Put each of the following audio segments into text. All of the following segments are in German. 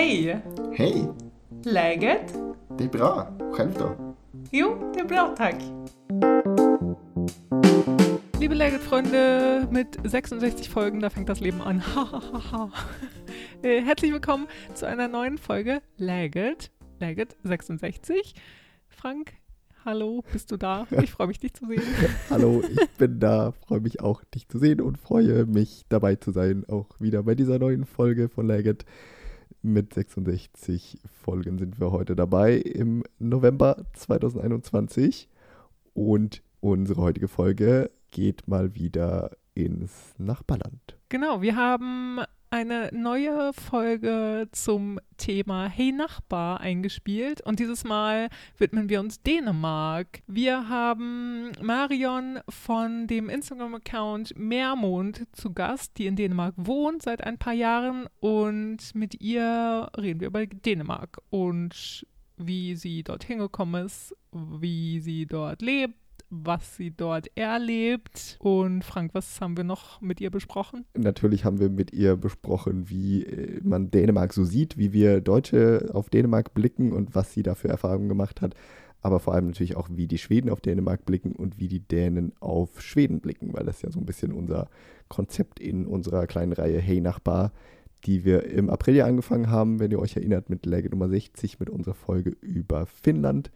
Hej! Hej! Läget? Det är bra. Själv då? Jo, det är bra tack. Liebe Läget-Freunde, mit 66 Folgen, da fängt das Leben an. Hahaha. Äh, Herzlich willkommen zu einer neuen Folge Läget. Läget 66. Frank, hallo, bist du da? Ich freue mich, dich zu sehen. Hallo, ich bin da, freue mich auch, dich zu sehen und freue mich dabei zu sein, auch wieder bei dieser neuen Folge von Legit. Mit 66 Folgen sind wir heute dabei im November 2021 und unsere heutige Folge geht mal wieder ins Nachbarland. Genau, wir haben eine neue Folge zum Thema Hey Nachbar eingespielt und dieses Mal widmen wir uns Dänemark. Wir haben Marion von dem Instagram-Account Meermond zu Gast, die in Dänemark wohnt seit ein paar Jahren und mit ihr reden wir über Dänemark und wie sie dort hingekommen ist, wie sie dort lebt was sie dort erlebt. Und Frank, was haben wir noch mit ihr besprochen? Natürlich haben wir mit ihr besprochen, wie äh, man Dänemark so sieht, wie wir Deutsche auf Dänemark blicken und was sie da für Erfahrungen gemacht hat. Aber vor allem natürlich auch, wie die Schweden auf Dänemark blicken und wie die Dänen auf Schweden blicken, weil das ja so ein bisschen unser Konzept in unserer kleinen Reihe Hey Nachbar, die wir im April ja angefangen haben, wenn ihr euch erinnert, mit Läge Nummer 60, mit unserer Folge über Finnland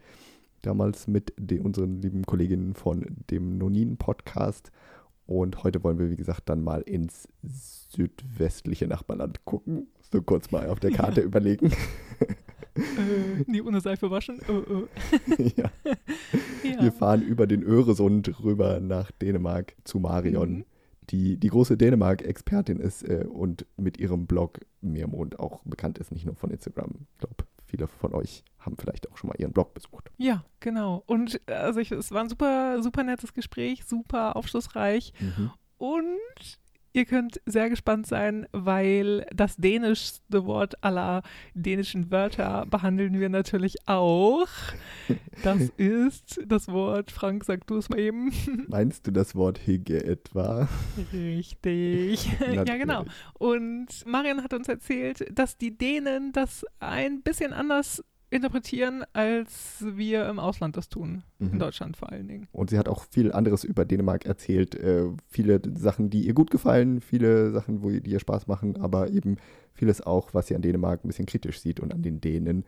damals mit den, unseren lieben Kolleginnen von dem Nonin-Podcast. Und heute wollen wir, wie gesagt, dann mal ins südwestliche Nachbarland gucken. So kurz mal auf der Karte ja. überlegen. Äh, nie ohne Seife waschen. Äh, äh. ja. ja. Wir fahren über den Öresund rüber nach Dänemark zu Marion, mhm. die die große Dänemark-Expertin ist äh, und mit ihrem Blog Meermond auch bekannt ist, nicht nur von Instagram. Ich glaube, viele von euch haben vielleicht auch schon mal ihren Blog besucht. Ja, genau. Und also ich, es war ein super, super nettes Gespräch, super aufschlussreich. Mhm. Und Ihr könnt sehr gespannt sein, weil das dänischste Wort aller dänischen Wörter behandeln wir natürlich auch. Das ist das Wort, Frank, sag du es mal eben. Meinst du das Wort Higge etwa? Richtig. ja, genau. Und Marian hat uns erzählt, dass die Dänen das ein bisschen anders interpretieren, als wir im Ausland das tun. Mhm. In Deutschland vor allen Dingen. Und sie hat auch viel anderes über Dänemark erzählt. Äh, viele Sachen, die ihr gut gefallen, viele Sachen, wo, die ihr Spaß machen, aber eben vieles auch, was sie an Dänemark ein bisschen kritisch sieht und an den Dänen.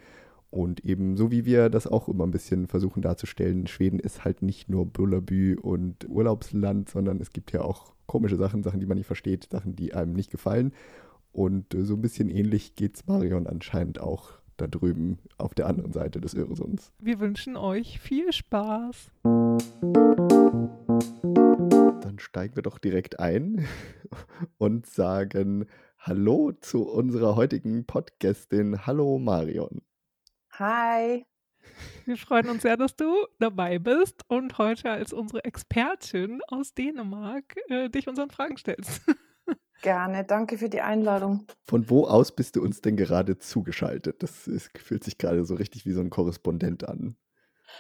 Und eben so wie wir das auch immer ein bisschen versuchen darzustellen, Schweden ist halt nicht nur Bullabü und Urlaubsland, sondern es gibt ja auch komische Sachen, Sachen, die man nicht versteht, Sachen, die einem nicht gefallen. Und äh, so ein bisschen ähnlich geht es Marion anscheinend auch da drüben auf der anderen Seite des Öresunds. Wir wünschen euch viel Spaß. Dann steigen wir doch direkt ein und sagen Hallo zu unserer heutigen Podcastin. Hallo Marion. Hi. Wir freuen uns sehr, dass du dabei bist und heute als unsere Expertin aus Dänemark äh, dich unseren Fragen stellst. Gerne, danke für die Einladung. Von wo aus bist du uns denn gerade zugeschaltet? Das ist, fühlt sich gerade so richtig wie so ein Korrespondent an.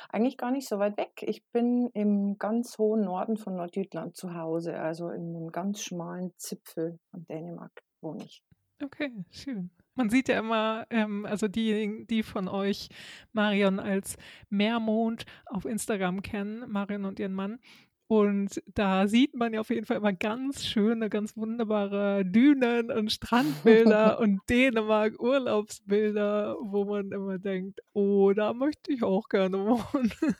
Eigentlich gar nicht so weit weg. Ich bin im ganz hohen Norden von Nordjütland zu Hause, also in einem ganz schmalen Zipfel von Dänemark wohne ich. Okay, schön. Man sieht ja immer, ähm, also diejenigen, die von euch Marion als Meermond auf Instagram kennen, Marion und ihren Mann, und da sieht man ja auf jeden Fall immer ganz schöne, ganz wunderbare Dünen und Strandbilder und Dänemark-Urlaubsbilder, wo man immer denkt, oh, da möchte ich auch gerne wohnen.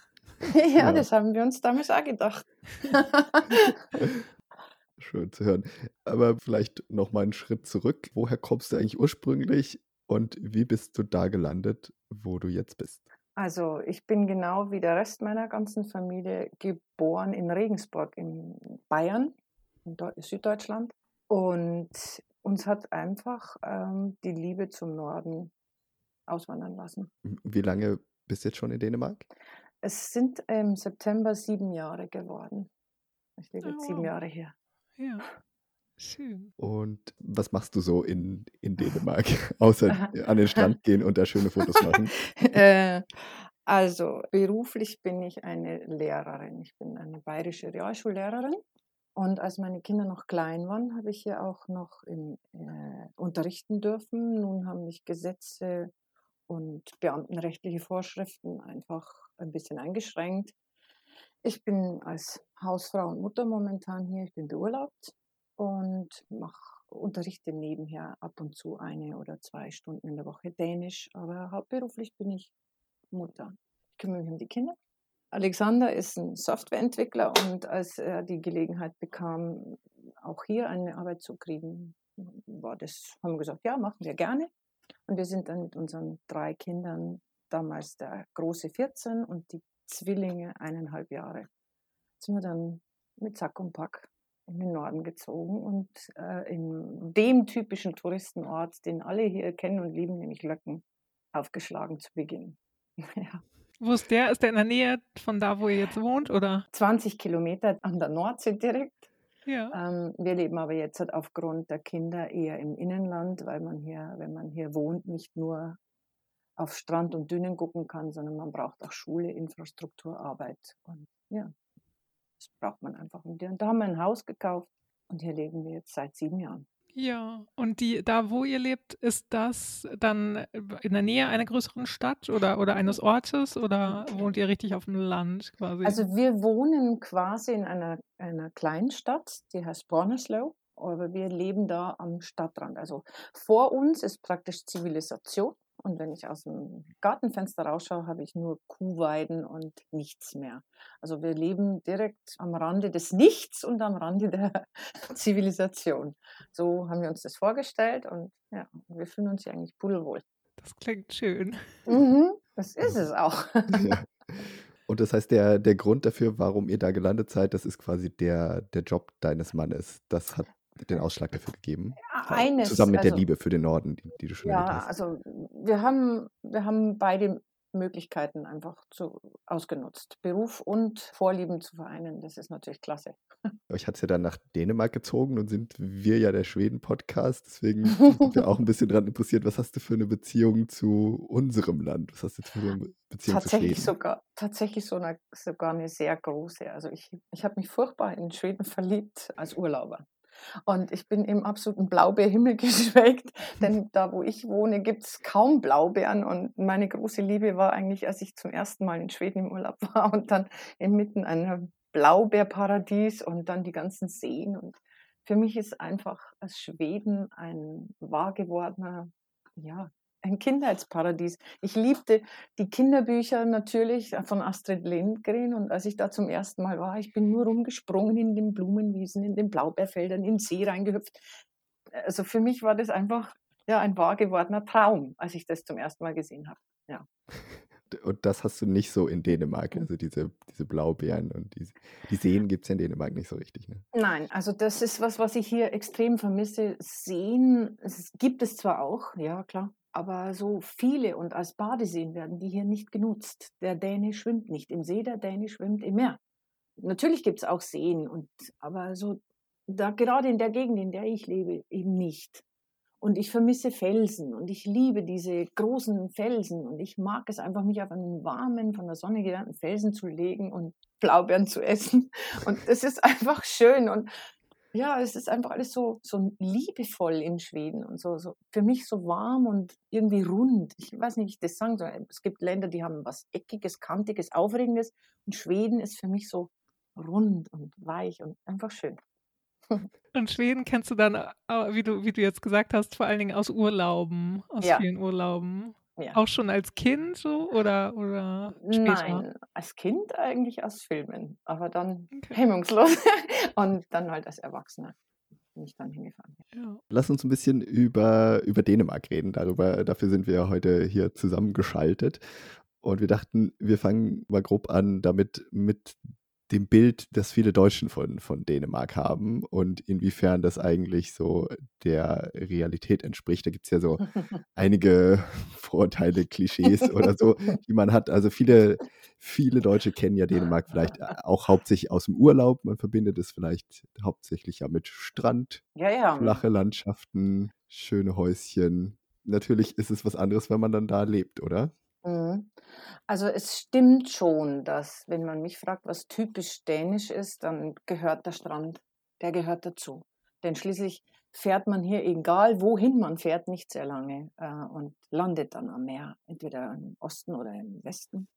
Ja, ja. das haben wir uns damals auch gedacht. Schön zu hören. Aber vielleicht noch mal einen Schritt zurück. Woher kommst du eigentlich ursprünglich und wie bist du da gelandet, wo du jetzt bist? Also ich bin genau wie der Rest meiner ganzen Familie geboren in Regensburg in Bayern, in Süddeutschland. Und uns hat einfach ähm, die Liebe zum Norden auswandern lassen. Wie lange bist du jetzt schon in Dänemark? Es sind im September sieben Jahre geworden. Ich lebe jetzt oh. sieben Jahre hier. Ja. Schön. Und was machst du so in, in Dänemark, außer an den Strand gehen und da schöne Fotos machen? äh, also beruflich bin ich eine Lehrerin. Ich bin eine bayerische Realschullehrerin Und als meine Kinder noch klein waren, habe ich hier auch noch in, äh, unterrichten dürfen. Nun haben mich Gesetze und beamtenrechtliche Vorschriften einfach ein bisschen eingeschränkt. Ich bin als Hausfrau und Mutter momentan hier. Ich bin beurlaubt und mache unterrichte nebenher ab und zu eine oder zwei Stunden in der Woche Dänisch, aber hauptberuflich bin ich Mutter. Ich kümmere mich um die Kinder. Alexander ist ein Softwareentwickler und als er die Gelegenheit bekam, auch hier eine Arbeit zu kriegen, war das, haben wir gesagt, ja, machen wir gerne. Und wir sind dann mit unseren drei Kindern, damals der große 14 und die Zwillinge eineinhalb Jahre, sind wir dann mit Sack und Pack in den Norden gezogen und äh, in dem typischen Touristenort, den alle hier kennen und lieben, nämlich Löcken, aufgeschlagen zu Beginn. ja. Wo ist der? Ist der in der Nähe von da, wo ihr jetzt wohnt, oder? 20 Kilometer an der Nordsee direkt. Ja. Ähm, wir leben aber jetzt halt aufgrund der Kinder eher im Innenland, weil man hier, wenn man hier wohnt, nicht nur auf Strand und Dünen gucken kann, sondern man braucht auch Schule, Infrastruktur, Arbeit. Und ja, das braucht man einfach. Und da haben wir ein Haus gekauft und hier leben wir jetzt seit sieben Jahren. Ja, und die, da wo ihr lebt, ist das dann in der Nähe einer größeren Stadt oder, oder eines Ortes oder wohnt ihr richtig auf dem Land quasi? Also wir wohnen quasi in einer, einer kleinen Stadt, die heißt Borneslow, aber wir leben da am Stadtrand. Also vor uns ist praktisch Zivilisation und wenn ich aus dem Gartenfenster rausschaue, habe ich nur Kuhweiden und nichts mehr. Also wir leben direkt am Rande des Nichts und am Rande der Zivilisation. So haben wir uns das vorgestellt und ja, wir fühlen uns hier eigentlich pudelwohl. Das klingt schön. Mhm, das ist es auch. Ja. Und das heißt, der, der Grund dafür, warum ihr da gelandet seid, das ist quasi der, der Job deines Mannes. Das hat den Ausschlag dafür gegeben? Eines, Zusammen mit also, der Liebe für den Norden, die, die du schon ja, hast. Ja, also wir haben, wir haben beide Möglichkeiten einfach zu, ausgenutzt. Beruf und Vorlieben zu vereinen, das ist natürlich klasse. Euch hat es ja dann nach Dänemark gezogen und sind wir ja der Schweden-Podcast. Deswegen sind wir auch ein bisschen daran interessiert, was hast du für eine Beziehung zu unserem Land? Was hast du für eine Beziehung tatsächlich zu Schweden? Sogar, tatsächlich so eine, sogar eine sehr große. Also ich, ich habe mich furchtbar in Schweden verliebt als Urlauber. Und ich bin im absoluten Blaubeerhimmel geschwelgt, denn da, wo ich wohne, gibt es kaum Blaubeeren. Und meine große Liebe war eigentlich, als ich zum ersten Mal in Schweden im Urlaub war und dann inmitten einer Blaubeerparadies und dann die ganzen Seen. Und für mich ist einfach Schweden ein wahr gewordener ja, ein Kindheitsparadies. Ich liebte die Kinderbücher natürlich von Astrid Lindgren und als ich da zum ersten Mal war, ich bin nur rumgesprungen in den Blumenwiesen, in den Blaubeerfeldern, in den See reingehüpft. Also für mich war das einfach ja ein wahr gewordener Traum, als ich das zum ersten Mal gesehen habe. Ja. Und das hast du nicht so in Dänemark, also diese, diese Blaubeeren und diese, die Seen gibt es in Dänemark nicht so richtig. Ne? Nein, also das ist was, was ich hier extrem vermisse. Seen es gibt es zwar auch, ja klar, aber so viele und als Badeseen werden die hier nicht genutzt. Der Däne schwimmt nicht im See, der Däne schwimmt im Meer. Natürlich gibt es auch Seen, und, aber so da, gerade in der Gegend, in der ich lebe, eben nicht. Und ich vermisse Felsen und ich liebe diese großen Felsen und ich mag es einfach, mich auf einen warmen, von der Sonne gelernten Felsen zu legen und Blaubeeren zu essen. Und es ist einfach schön. Und ja, es ist einfach alles so, so liebevoll in Schweden und so, so für mich so warm und irgendwie rund. Ich weiß nicht, wie ich das sagen soll. Es gibt Länder, die haben was Eckiges, Kantiges, Aufregendes und Schweden ist für mich so rund und weich und einfach schön. Und Schweden kennst du dann, äh, wie du, wie du jetzt gesagt hast, vor allen Dingen aus Urlauben, aus ja. vielen Urlauben. Ja. Auch schon als Kind so oder, oder später? Nein, als Kind eigentlich aus Filmen, aber dann okay. hemmungslos und dann halt als Erwachsener bin ich dann hingefahren. Ja. Lass uns ein bisschen über, über Dänemark reden. Darüber, dafür sind wir heute hier zusammengeschaltet. Und wir dachten, wir fangen mal grob an damit mit dem Bild, das viele Deutschen von, von Dänemark haben und inwiefern das eigentlich so der Realität entspricht. Da gibt es ja so einige Vorurteile, Klischees oder so, die man hat. Also viele, viele Deutsche kennen ja Dänemark vielleicht auch hauptsächlich aus dem Urlaub. Man verbindet es vielleicht hauptsächlich ja mit Strand, ja, ja. flache Landschaften, schöne Häuschen. Natürlich ist es was anderes, wenn man dann da lebt, oder? Mhm. Also es stimmt schon, dass wenn man mich fragt, was typisch dänisch ist, dann gehört der Strand der gehört dazu. Denn schließlich fährt man hier, egal wohin man fährt, nicht sehr lange äh, und landet dann am Meer, entweder im Osten oder im Westen.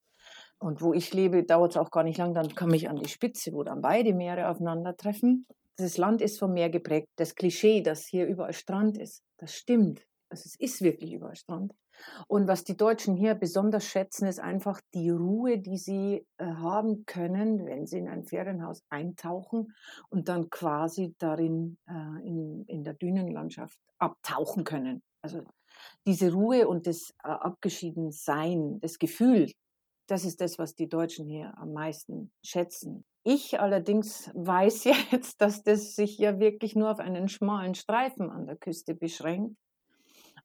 Und wo ich lebe, dauert es auch gar nicht lang, dann komme ich an die Spitze, wo dann beide Meere aufeinandertreffen. Das Land ist vom Meer geprägt. Das Klischee, dass hier überall Strand ist, das stimmt. Also es ist wirklich überall Strand. Und was die Deutschen hier besonders schätzen, ist einfach die Ruhe, die sie äh, haben können, wenn sie in ein Ferienhaus eintauchen und dann quasi darin äh, in, in der Dünenlandschaft abtauchen können. Also diese Ruhe und das äh, Abgeschiedensein, das Gefühl, das ist das, was die Deutschen hier am meisten schätzen. Ich allerdings weiß jetzt, dass das sich ja wirklich nur auf einen schmalen Streifen an der Küste beschränkt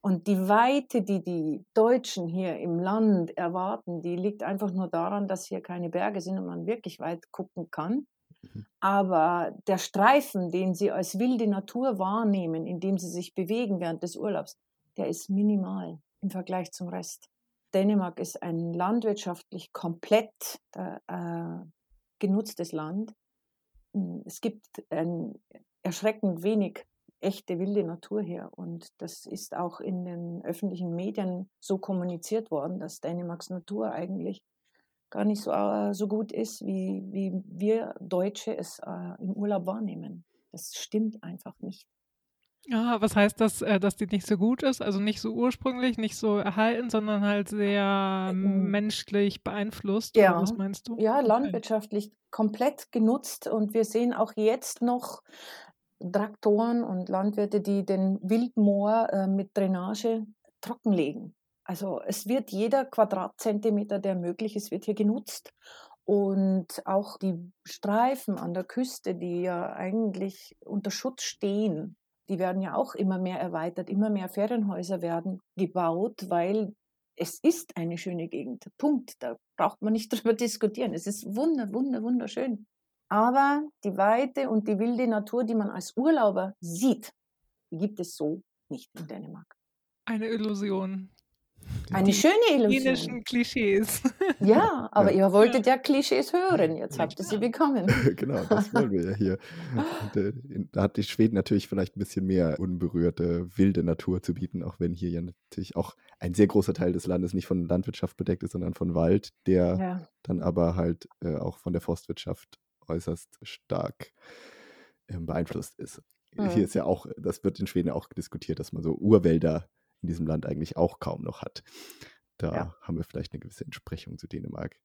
und die Weite, die die Deutschen hier im Land erwarten, die liegt einfach nur daran, dass hier keine Berge sind und man wirklich weit gucken kann. Mhm. Aber der Streifen, den sie als wilde Natur wahrnehmen, in dem sie sich bewegen während des Urlaubs, der ist minimal im Vergleich zum Rest. Dänemark ist ein landwirtschaftlich komplett äh, genutztes Land. Es gibt ein erschreckend wenig echte wilde Natur her. Und das ist auch in den öffentlichen Medien so kommuniziert worden, dass Dänemarks Natur eigentlich gar nicht so, äh, so gut ist, wie, wie wir Deutsche es äh, im Urlaub wahrnehmen. Das stimmt einfach nicht. Ja, was heißt das, äh, dass die nicht so gut ist? Also nicht so ursprünglich, nicht so erhalten, sondern halt sehr ähm, menschlich beeinflusst? Ja, was meinst du? Ja, landwirtschaftlich komplett genutzt und wir sehen auch jetzt noch Traktoren und Landwirte, die den Wildmoor äh, mit Drainage trockenlegen. Also es wird jeder Quadratzentimeter, der möglich ist, wird hier genutzt. Und auch die Streifen an der Küste, die ja eigentlich unter Schutz stehen, die werden ja auch immer mehr erweitert. Immer mehr Ferienhäuser werden gebaut, weil es ist eine schöne Gegend. Punkt. Da braucht man nicht drüber diskutieren. Es ist wunder, wunder, wunderschön. Aber die Weite und die wilde Natur, die man als Urlauber sieht, die gibt es so nicht in Dänemark. Eine Illusion. Eine die schöne Illusion. Dänischen Klischees. Ja, aber ja. ihr wolltet ja. Klischees hören. Jetzt habt ihr sie bekommen. genau, das wollen wir ja hier. Und, äh, da hat die Schweden natürlich vielleicht ein bisschen mehr unberührte, wilde Natur zu bieten, auch wenn hier ja natürlich auch ein sehr großer Teil des Landes nicht von Landwirtschaft bedeckt ist, sondern von Wald, der ja. dann aber halt äh, auch von der Forstwirtschaft äußerst stark ähm, beeinflusst ist. Mhm. Hier ist ja auch, das wird in Schweden auch diskutiert, dass man so Urwälder in diesem Land eigentlich auch kaum noch hat. Da ja. haben wir vielleicht eine gewisse Entsprechung zu Dänemark.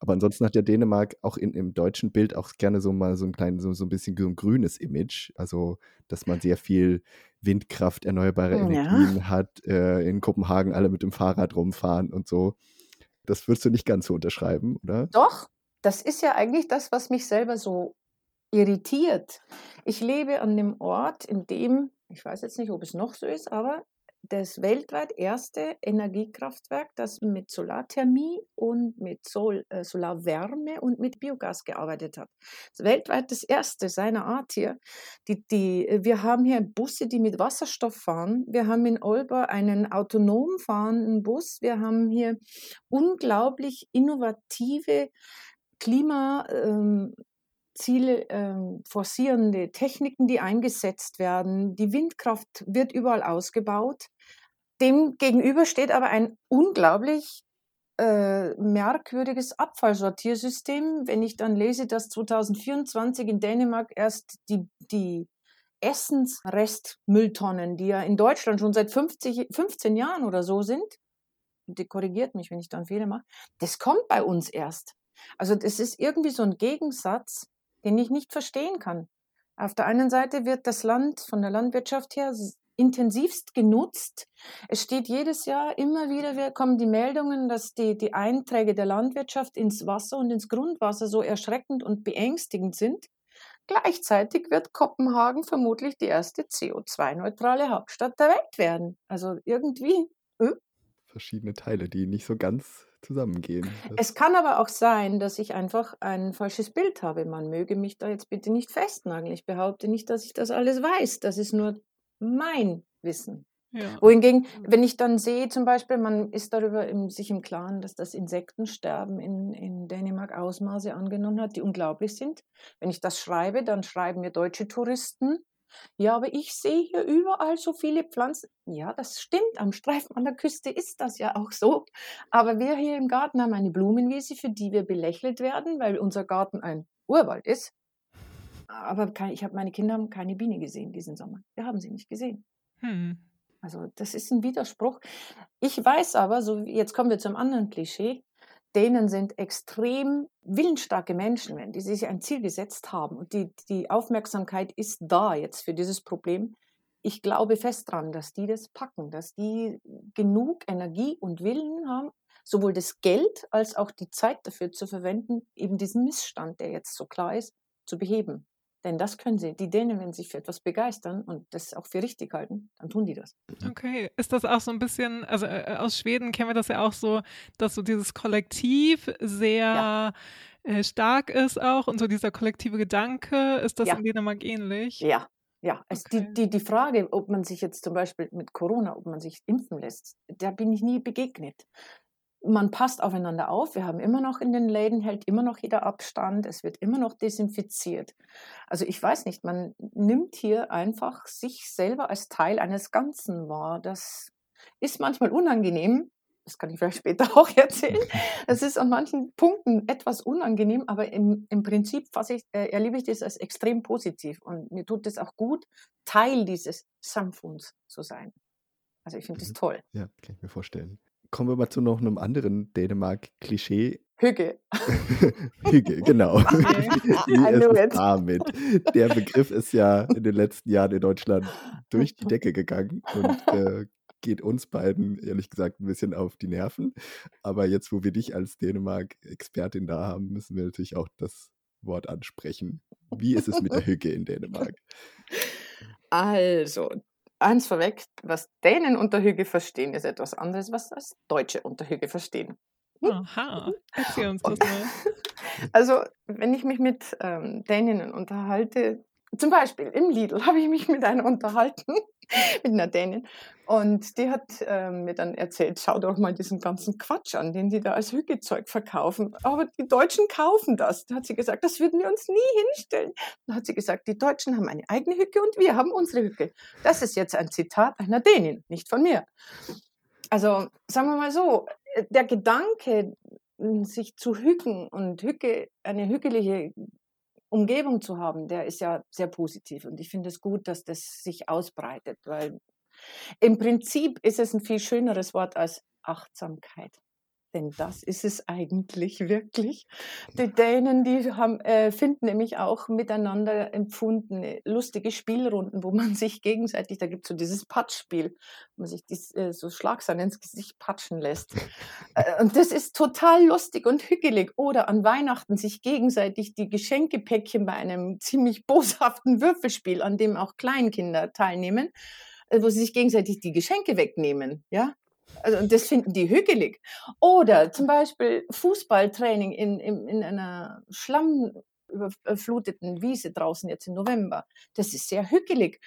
Aber ansonsten hat ja Dänemark auch in, im deutschen Bild auch gerne so mal so ein kleines, so, so ein bisschen so ein grünes Image. Also, dass man sehr viel Windkraft, erneuerbare Energien ja. hat, äh, in Kopenhagen alle mit dem Fahrrad rumfahren und so. Das würdest du nicht ganz so unterschreiben, oder? Doch, das ist ja eigentlich das, was mich selber so irritiert. Ich lebe an dem Ort, in dem, ich weiß jetzt nicht, ob es noch so ist, aber das weltweit erste Energiekraftwerk, das mit Solarthermie und mit Sol, äh, Solarwärme und mit Biogas gearbeitet hat. Das weltweit das erste seiner Art hier. Die, die, wir haben hier Busse, die mit Wasserstoff fahren. Wir haben in Olba einen autonom fahrenden Bus. Wir haben hier unglaublich innovative Klimaziele ähm, ähm, forcierende Techniken, die eingesetzt werden. Die Windkraft wird überall ausgebaut. Dem gegenüber steht aber ein unglaublich äh, merkwürdiges Abfallsortiersystem. Wenn ich dann lese, dass 2024 in Dänemark erst die, die Essensrestmülltonnen, die ja in Deutschland schon seit 50, 15 Jahren oder so sind, die korrigiert mich, wenn ich dann Fehler mache, das kommt bei uns erst. Also das ist irgendwie so ein Gegensatz, den ich nicht verstehen kann. Auf der einen Seite wird das Land von der Landwirtschaft her intensivst genutzt. Es steht jedes Jahr immer wieder, kommen die Meldungen, dass die, die Einträge der Landwirtschaft ins Wasser und ins Grundwasser so erschreckend und beängstigend sind. Gleichzeitig wird Kopenhagen vermutlich die erste CO2-neutrale Hauptstadt der Welt werden. Also irgendwie. Äh? Verschiedene Teile, die nicht so ganz zusammengehen. Es kann aber auch sein, dass ich einfach ein falsches Bild habe. Man möge mich da jetzt bitte nicht festnageln. Ich behaupte nicht, dass ich das alles weiß. Das ist nur mein Wissen. Ja. Wohingegen, wenn ich dann sehe, zum Beispiel, man ist darüber im, sich im Klaren, dass das Insektensterben in, in Dänemark Ausmaße angenommen hat, die unglaublich sind. Wenn ich das schreibe, dann schreiben mir deutsche Touristen, ja, aber ich sehe hier überall so viele Pflanzen. Ja, das stimmt. Am Streifen an der Küste ist das ja auch so. Aber wir hier im Garten haben eine Blumenwiese, für die wir belächelt werden, weil unser Garten ein Urwald ist. Aber ich habe meine Kinder haben keine Biene gesehen diesen Sommer. Wir haben sie nicht gesehen. Hm. Also das ist ein Widerspruch. Ich weiß aber, so jetzt kommen wir zum anderen Klischee, denen sind extrem willensstarke Menschen, wenn die sich ein Ziel gesetzt haben und die, die Aufmerksamkeit ist da jetzt für dieses Problem. Ich glaube fest daran, dass die das packen, dass die genug Energie und Willen haben, sowohl das Geld als auch die Zeit dafür zu verwenden, eben diesen Missstand, der jetzt so klar ist, zu beheben. Denn das können sie. Die Dänen, wenn sie sich für etwas begeistern und das auch für richtig halten, dann tun die das. Okay. Ist das auch so ein bisschen, also äh, aus Schweden kennen wir das ja auch so, dass so dieses Kollektiv sehr ja. äh, stark ist auch und so dieser kollektive Gedanke, ist das ja. in Dänemark ähnlich? Ja, ja, also okay. die, die, die Frage, ob man sich jetzt zum Beispiel mit Corona, ob man sich impfen lässt, da bin ich nie begegnet man passt aufeinander auf. Wir haben immer noch in den Läden, hält immer noch jeder Abstand. Es wird immer noch desinfiziert. Also ich weiß nicht, man nimmt hier einfach sich selber als Teil eines Ganzen wahr. Das ist manchmal unangenehm. Das kann ich vielleicht später auch erzählen. Es ist an manchen Punkten etwas unangenehm, aber im, im Prinzip ich, äh, erlebe ich das als extrem positiv. Und mir tut es auch gut, Teil dieses Samfunds zu sein. Also ich finde das mhm. toll. Ja, kann ich mir vorstellen kommen wir mal zu noch einem anderen Dänemark-Klischee. Hügge. Hügge, genau. Wie ist damit? Der Begriff ist ja in den letzten Jahren in Deutschland durch die Decke gegangen und äh, geht uns beiden ehrlich gesagt ein bisschen auf die Nerven. Aber jetzt, wo wir dich als Dänemark-Expertin da haben, müssen wir natürlich auch das Wort ansprechen. Wie ist es mit der Hügge in Dänemark? Also, eins vorweg, was Dänen unter Hüge verstehen, ist etwas anderes, was das Deutsche unter Hüge verstehen. Hm? Aha, erzähl uns das mal. Also, wenn ich mich mit ähm, Däninnen unterhalte, zum Beispiel im Lidl habe ich mich mit einer unterhalten, mit einer Dänin. Und die hat äh, mir dann erzählt, schau doch mal diesen ganzen Quatsch an, den die da als Hügezeug verkaufen. Aber die Deutschen kaufen das. Da hat sie gesagt, das würden wir uns nie hinstellen. Dann hat sie gesagt, die Deutschen haben eine eigene Hücke und wir haben unsere Hücke. Das ist jetzt ein Zitat einer Dänin, nicht von mir. Also sagen wir mal so, der Gedanke, sich zu hücken und Hücke, eine hügelige Umgebung zu haben, der ist ja sehr positiv. Und ich finde es gut, dass das sich ausbreitet, weil im Prinzip ist es ein viel schöneres Wort als Achtsamkeit. Denn das ist es eigentlich wirklich. Die Dänen, die haben, äh, finden nämlich auch miteinander empfundene lustige Spielrunden, wo man sich gegenseitig, da gibt es so dieses Patschspiel, wo man sich dies, äh, so Schlagsahne ins Gesicht patschen lässt. äh, und das ist total lustig und hügelig. Oder an Weihnachten sich gegenseitig die Geschenkepäckchen bei einem ziemlich boshaften Würfelspiel, an dem auch Kleinkinder teilnehmen, äh, wo sie sich gegenseitig die Geschenke wegnehmen. Ja, also das finden die hügelig. Oder zum Beispiel Fußballtraining in, in, in einer schlammüberfluteten Wiese draußen jetzt im November. Das ist sehr hügelig.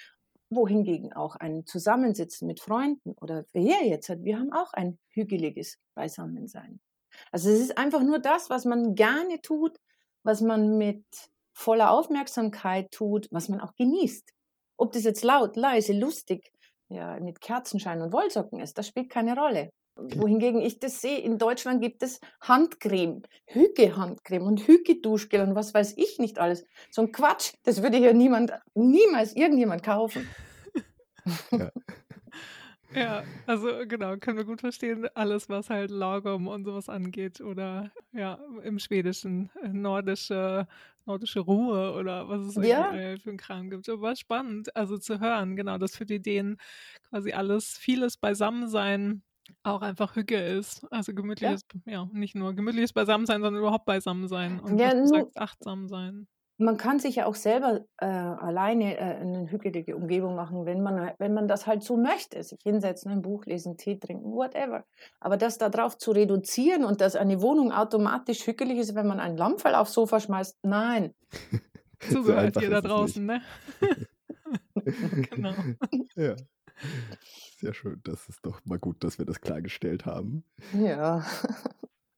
Wohingegen auch ein Zusammensitzen mit Freunden oder wer jetzt wir haben auch ein hügeliges Beisammensein. Also es ist einfach nur das, was man gerne tut, was man mit voller Aufmerksamkeit tut, was man auch genießt. Ob das jetzt laut, leise, lustig, ja, mit Kerzenschein und Wollsocken ist, das spielt keine Rolle. Okay. Wohingegen ich das sehe, in Deutschland gibt es Handcreme, Hüge-Handcreme und Hüge-Duschgel und was weiß ich nicht alles. So ein Quatsch, das würde hier niemand, niemals irgendjemand kaufen. Ja. Ja, also genau, können wir gut verstehen, alles, was halt Lagom und sowas angeht oder ja, im Schwedischen äh, nordische, nordische Ruhe oder was es ja. für einen Kram gibt. Aber spannend, also zu hören, genau, dass für die Ideen quasi alles, vieles Beisammensein auch einfach Hücke ist. Also gemütliches, ja, ja nicht nur gemütliches Beisammensein, sondern überhaupt Beisammensein und ja, sagst, achtsam sein man kann sich ja auch selber äh, alleine äh, eine hügelige Umgebung machen, wenn man, wenn man das halt so möchte. Sich hinsetzen, ein Buch lesen, Tee trinken, whatever. Aber das darauf zu reduzieren und dass eine Wohnung automatisch hügelig ist, wenn man einen Lammfall aufs Sofa schmeißt, nein. so gehört ihr da draußen, ne? genau. Ja. Sehr schön, das ist doch mal gut, dass wir das klargestellt haben. Ja.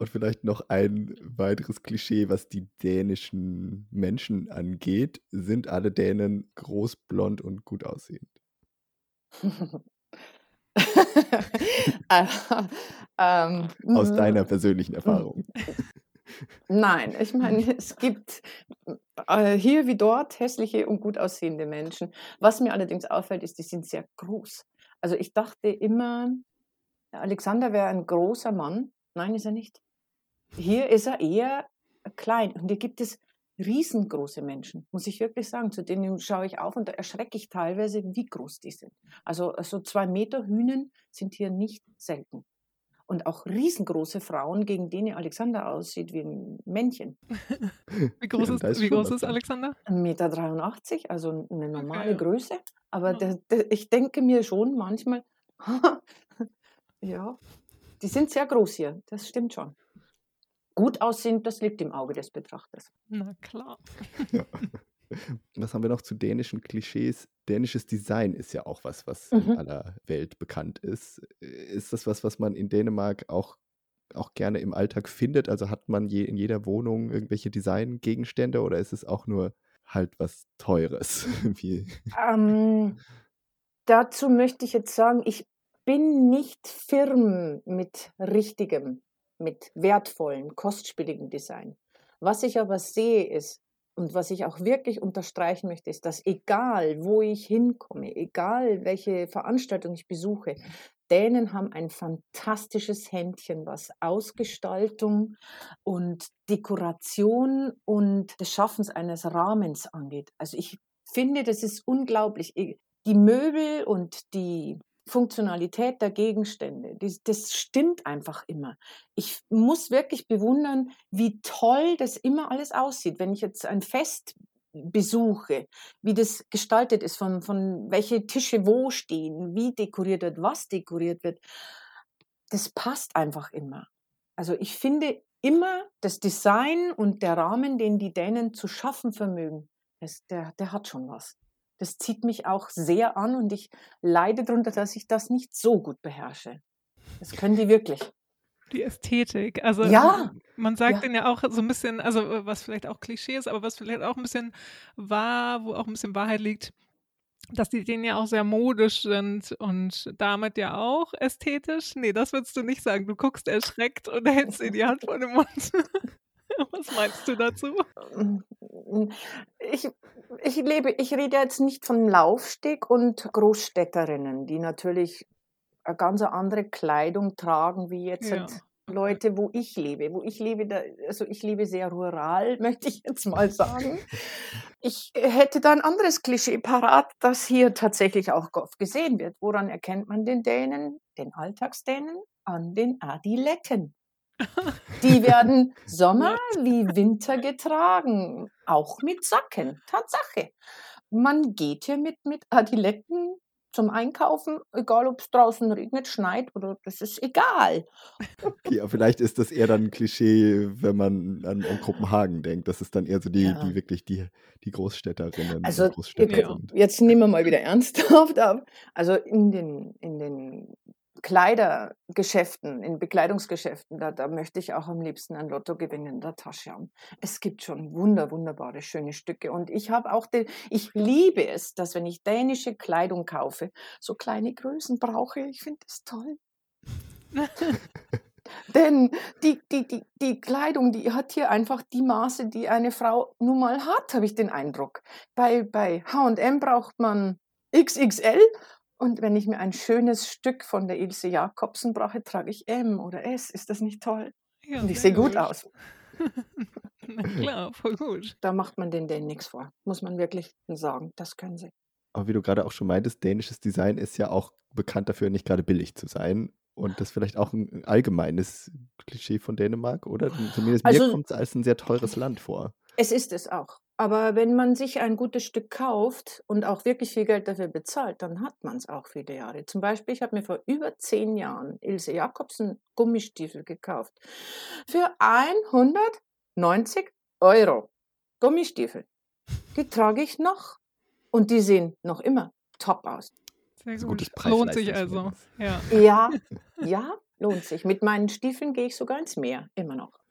Und vielleicht noch ein weiteres Klischee, was die dänischen Menschen angeht. Sind alle Dänen groß, blond und gut aussehend? Äh, ähm, Aus deiner persönlichen Erfahrung. Nein, ich meine, es gibt äh, hier wie dort hässliche und gut aussehende Menschen. Was mir allerdings auffällt, ist, die sind sehr groß. Also ich dachte immer, Alexander wäre ein großer Mann. Nein, ist er nicht. Hier ist er eher klein. Und hier gibt es riesengroße Menschen, muss ich wirklich sagen. Zu denen schaue ich auf und da erschrecke ich teilweise, wie groß die sind. Also so zwei Meter Hühnen sind hier nicht selten. Und auch riesengroße Frauen, gegen denen Alexander aussieht wie ein Männchen. Wie groß Ja, ist, wie groß ist. Alexander? 1,83 Meter, also eine normale ja. Größe. Aber Ja. der, der, ich denke mir schon manchmal, ja, die sind sehr groß hier, das stimmt schon. Gut aussehend, das liegt im Auge des Betrachters. Na klar. Ja. Was haben wir noch zu dänischen Klischees? Dänisches Design ist ja auch was, was in Mhm. aller Welt bekannt ist. Ist das was, was man in Dänemark auch, auch gerne im Alltag findet? Also hat man je, in jeder Wohnung irgendwelche Designgegenstände oder ist es auch nur halt was Teures? Ähm, dazu möchte ich jetzt sagen, ich bin nicht firm mit richtigem, mit wertvollen, kostspieligen Design. Was ich aber sehe ist, und was ich auch wirklich unterstreichen möchte, ist, dass egal wo ich hinkomme, egal welche Veranstaltung ich besuche, Dänen haben ein fantastisches Händchen, was Ausgestaltung und Dekoration und des Schaffens eines Rahmens angeht. Also ich finde, das ist unglaublich. Die Möbel und die Funktionalität der Gegenstände, das, stimmt einfach immer. Ich muss wirklich bewundern, wie toll das immer alles aussieht. Wenn ich jetzt ein Fest besuche, wie das gestaltet ist, von, von welche Tische wo stehen, wie dekoriert wird, was dekoriert wird, das passt einfach immer. Also ich finde immer das Design und der Rahmen, den die Dänen zu schaffen vermögen, das, der, der hat schon was. Das zieht mich auch sehr an und ich leide darunter, dass ich das nicht so gut beherrsche. Das können die wirklich. Die Ästhetik. Also Ja, man sagt ja. denen ja auch so ein bisschen, also äh, was vielleicht auch Klischee ist, aber was vielleicht auch ein bisschen wahr, wo auch ein bisschen Wahrheit liegt, dass die denen ja auch sehr modisch sind und damit ja auch ästhetisch. Nee, das würdest du nicht sagen. Du guckst erschreckt und hältst dir die Hand vor den Mund. Was meinst du dazu? Ich, ich lebe, ich rede jetzt nicht von Laufsteg und Großstädterinnen, die natürlich eine ganz andere Kleidung tragen, wie jetzt Ja. Leute, wo ich lebe. Wo ich lebe, da, also ich lebe sehr rural, möchte ich jetzt mal sagen. Ich hätte da ein anderes Klischee parat, das hier tatsächlich auch oft gesehen wird. Woran erkennt man den Dänen, den Alltagsdänen? An den Adiletten. Die werden Sommer wie Winter getragen, auch mit Sacken. Tatsache. Man geht hier mit, mit Adiletten zum Einkaufen, egal ob es draußen regnet, schneit oder das ist egal. okay, aber vielleicht ist das eher dann ein Klischee, wenn man an, an Kopenhagen denkt. Das ist dann eher so die, Ja. die wirklich die, die Großstädterinnen Also, und Großstädter Ja. sind. Jetzt nehmen wir mal wieder ernsthaft ab. Also in den, in den Kleidergeschäften, in Bekleidungsgeschäften, da, da möchte ich auch am liebsten ein Lottogewinn in der Tasche haben. Es gibt schon wunder, wunderbare, schöne Stücke. Und ich habe auch den, ich liebe es, dass wenn ich dänische Kleidung kaufe, so kleine Größen brauche. Ich finde das toll. Denn die, die, die, die Kleidung, die hat hier einfach die Maße, die eine Frau nun mal hat, habe ich den Eindruck. Bei, bei HM braucht man XXL und wenn ich mir ein schönes Stück von der Ilse Jakobsen brauche, trage ich M oder S. Ist das nicht toll? Ja, Und ich sehe gut aus. Na klar, voll gut. Da macht man den denen nichts vor. Muss man wirklich sagen. Das können sie. Aber wie du gerade auch schon meintest, dänisches Design ist ja auch bekannt dafür, nicht gerade billig zu sein. Und das ist vielleicht auch ein allgemeines Klischee von Dänemark, oder? Zumindest mir Also- kommt es als ein sehr teures Land vor. Es ist es auch. Aber wenn man sich ein gutes Stück kauft und auch wirklich viel Geld dafür bezahlt, dann hat man es auch viele Jahre. Zum Beispiel, ich habe mir vor über zehn Jahren Ilse Jakobsen Gummistiefel gekauft. Für 190 Euro. Gummistiefel. Die trage ich noch. Und die sehen noch immer top aus. Sehr gut. gutes Lohnt sich also. Ja. Ja, ja, lohnt sich. Mit meinen Stiefeln gehe ich sogar ins Meer, immer noch.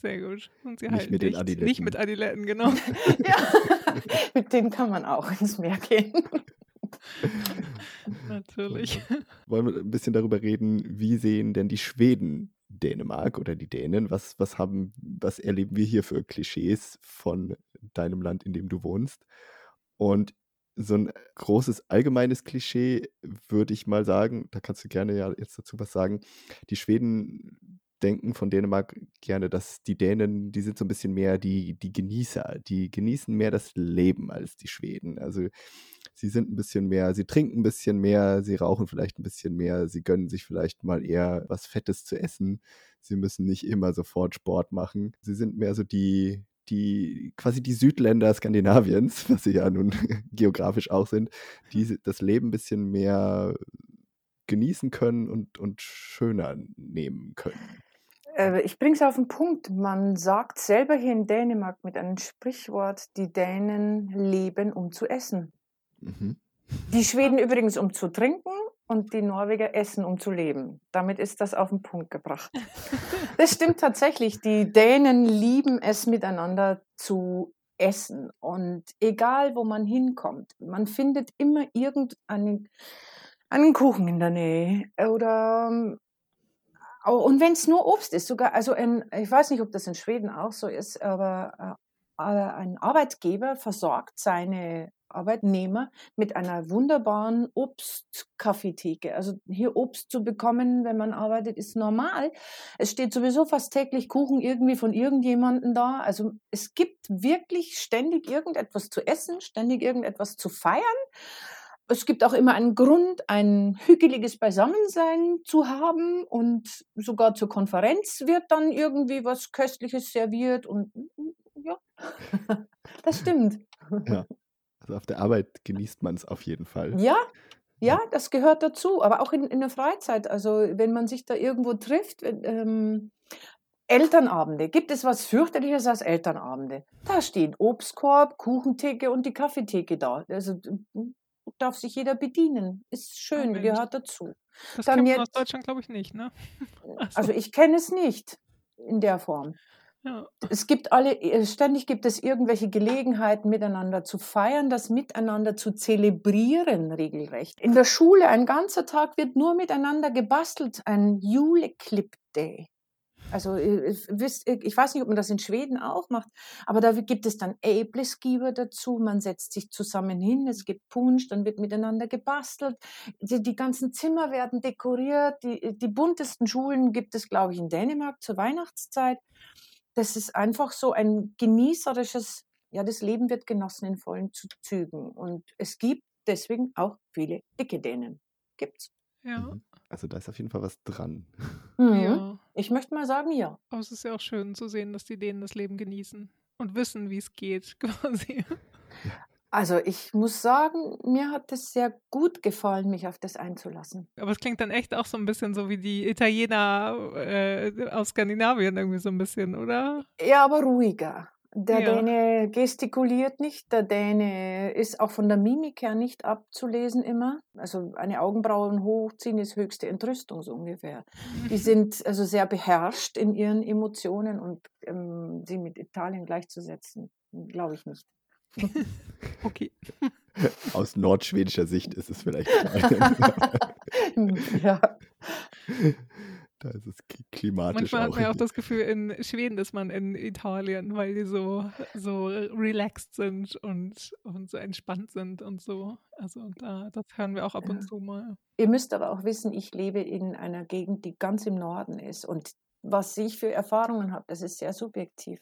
Sehr gut. Und sie Nicht halten mit den dicht. Adiletten. Nicht mit Adiletten, genau. Ja, mit denen kann man auch ins Meer gehen. Natürlich. Wollen wir ein bisschen darüber reden, wie sehen denn die Schweden Dänemark oder die Dänen? Was, was haben, was erleben wir hier für Klischees von deinem Land, in dem du wohnst? Und so ein großes allgemeines Klischee würde ich mal sagen, da kannst du gerne ja jetzt dazu was sagen. Die Schweden denken von Dänemark gerne, dass die Dänen, die sind so ein bisschen mehr die, die Genießer, die genießen mehr das Leben als die Schweden. Also sie sind ein bisschen mehr, sie trinken ein bisschen mehr, sie rauchen vielleicht ein bisschen mehr, sie gönnen sich vielleicht mal eher was Fettes zu essen. Sie müssen nicht immer sofort Sport machen. Sie sind mehr so die, die quasi die Südländer Skandinaviens, was sie ja nun geografisch auch sind, die das Leben ein bisschen mehr genießen können und, und schöner nehmen können. Äh, Ich bringe es auf den Punkt. Man sagt selber hier in Dänemark mit einem Sprichwort, die Dänen leben, um zu essen. Mhm. Die Schweden übrigens, um zu trinken und die Norweger essen, um zu leben. Damit ist das auf den Punkt gebracht. Das stimmt tatsächlich. Die Dänen lieben es, miteinander zu essen. Und egal, wo man hinkommt, man findet immer irgendeinen einen Kuchen in der Nähe oder au- und wenn es nur Obst ist, sogar, also ein, ich weiß nicht, ob das in Schweden auch so ist, aber äh, ein Arbeitgeber versorgt seine Arbeitnehmer mit einer wunderbaren Obstkaffeetheke. Also hier Obst zu bekommen, wenn man arbeitet, ist normal. Es steht sowieso fast täglich Kuchen irgendwie von irgendjemandem da. Also es gibt wirklich ständig irgendetwas zu essen, ständig irgendetwas zu feiern. Es gibt auch immer einen Grund, ein hügeliges Beisammensein zu haben und sogar zur Konferenz wird dann irgendwie was Köstliches serviert und ja, das stimmt. Ja. Also auf der Arbeit genießt man es auf jeden Fall. Ja, ja, das gehört dazu, aber auch in, in der Freizeit. Also wenn man sich da irgendwo trifft, ähm, Elternabende. Gibt es was fürchterliches als Elternabende? Da stehen Obstkorb, Kuchentheke und die Kaffeetheke da. Also d- darf sich jeder bedienen. Ist schön, Mensch. gehört dazu. Das Dann kennt man jetzt- aus Deutschland, glaube ich, nicht, ne? Also ich kenne es nicht in der Form. Ja. Es gibt alle, äh, ständig gibt es irgendwelche Gelegenheiten, miteinander zu feiern, das Miteinander zu zelebrieren, regelrecht. In der Schule, ein ganzer Tag wird nur miteinander gebastelt, ein Jule-Clip Day. Also, äh, äh, ich weiß nicht, ob man das in Schweden auch macht, aber da gibt es dann Äblesgiber dazu. Man setzt sich zusammen hin, es gibt Punsch, dann wird miteinander gebastelt. Die, die ganzen Zimmer werden dekoriert. Die, die buntesten Schulen gibt es, glaube ich, in Dänemark zur Weihnachtszeit das ist einfach so ein genießerisches, ja, das Leben wird genossen in vollen Zügen. Und es gibt deswegen auch viele dicke Dänen. Gibt's. Ja. Also da ist auf jeden Fall was dran. Mhm. ja. Ich möchte mal sagen, ja. Aber es ist ja auch schön zu sehen, dass die Dänen das Leben genießen und wissen, wie es geht, quasi. Also ich muss sagen, mir hat es sehr gut gefallen, mich auf das einzulassen. Aber es klingt dann echt auch so ein bisschen so wie die Italiener äh, aus Skandinavien irgendwie so ein bisschen, oder? Ja, aber ruhiger. Der Ja. Däne gestikuliert nicht, der Däne ist auch von der Mimik her nicht abzulesen immer. Also eine Augenbrauen hochziehen ist höchste Entrüstung so ungefähr. Die sind also sehr beherrscht in ihren Emotionen und ähm, sie mit Italien gleichzusetzen, glaube ich nicht. Okay. Aus nordschwedischer Sicht ist es vielleicht ja. Da ist es klimatisch Manchmal hat man ja auch das Gefühl, in Schweden ist man in Italien, weil die so, so relaxed sind und, und so entspannt sind und so. Also da, das hören wir auch ab Ja. und zu mal. Ihr müsst aber auch wissen, ich lebe in einer Gegend, die ganz im Norden ist. Und was ich für Erfahrungen habe, das ist sehr subjektiv.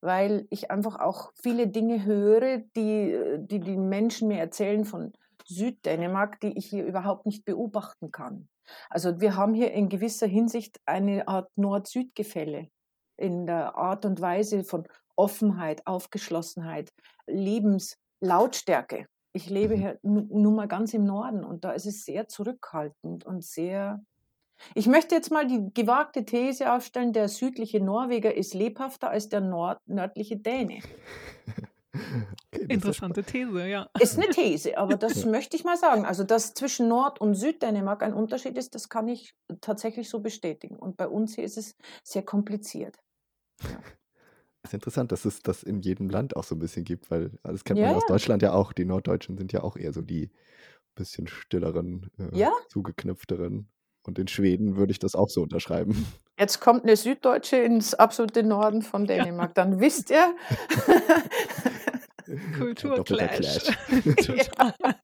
Weil ich einfach auch viele Dinge höre, die die, die Menschen mir erzählen von Süddänemark, die ich hier überhaupt nicht beobachten kann. Also wir haben hier in gewisser Hinsicht eine Art Nord-Süd-Gefälle in der Art und Weise von Offenheit, Aufgeschlossenheit, Lebenslautstärke. Ich lebe Mhm. hier nu- nun mal ganz im Norden und da ist es sehr zurückhaltend und sehr. Ich möchte jetzt mal die gewagte These aufstellen, der südliche Norweger ist lebhafter als der Nord nördliche Däne. Okay, Interessante These, ja. Ist eine These, aber das möchte ich mal sagen. Also, dass zwischen Nord- und Süddänemark ein Unterschied ist, das kann ich tatsächlich so bestätigen. Und bei uns hier ist es sehr kompliziert. ist interessant, dass es das in jedem Land auch so ein bisschen gibt, weil das kennt Ja, man aus ja. Deutschland ja auch. Die Norddeutschen sind ja auch eher so die bisschen stilleren, äh, Ja. zugeknüpfteren. Und in Schweden würde ich das auch so unterschreiben. Jetzt kommt eine Süddeutsche ins absolute Norden von Dänemark. Dann wisst ihr, Kulturclash. Clash.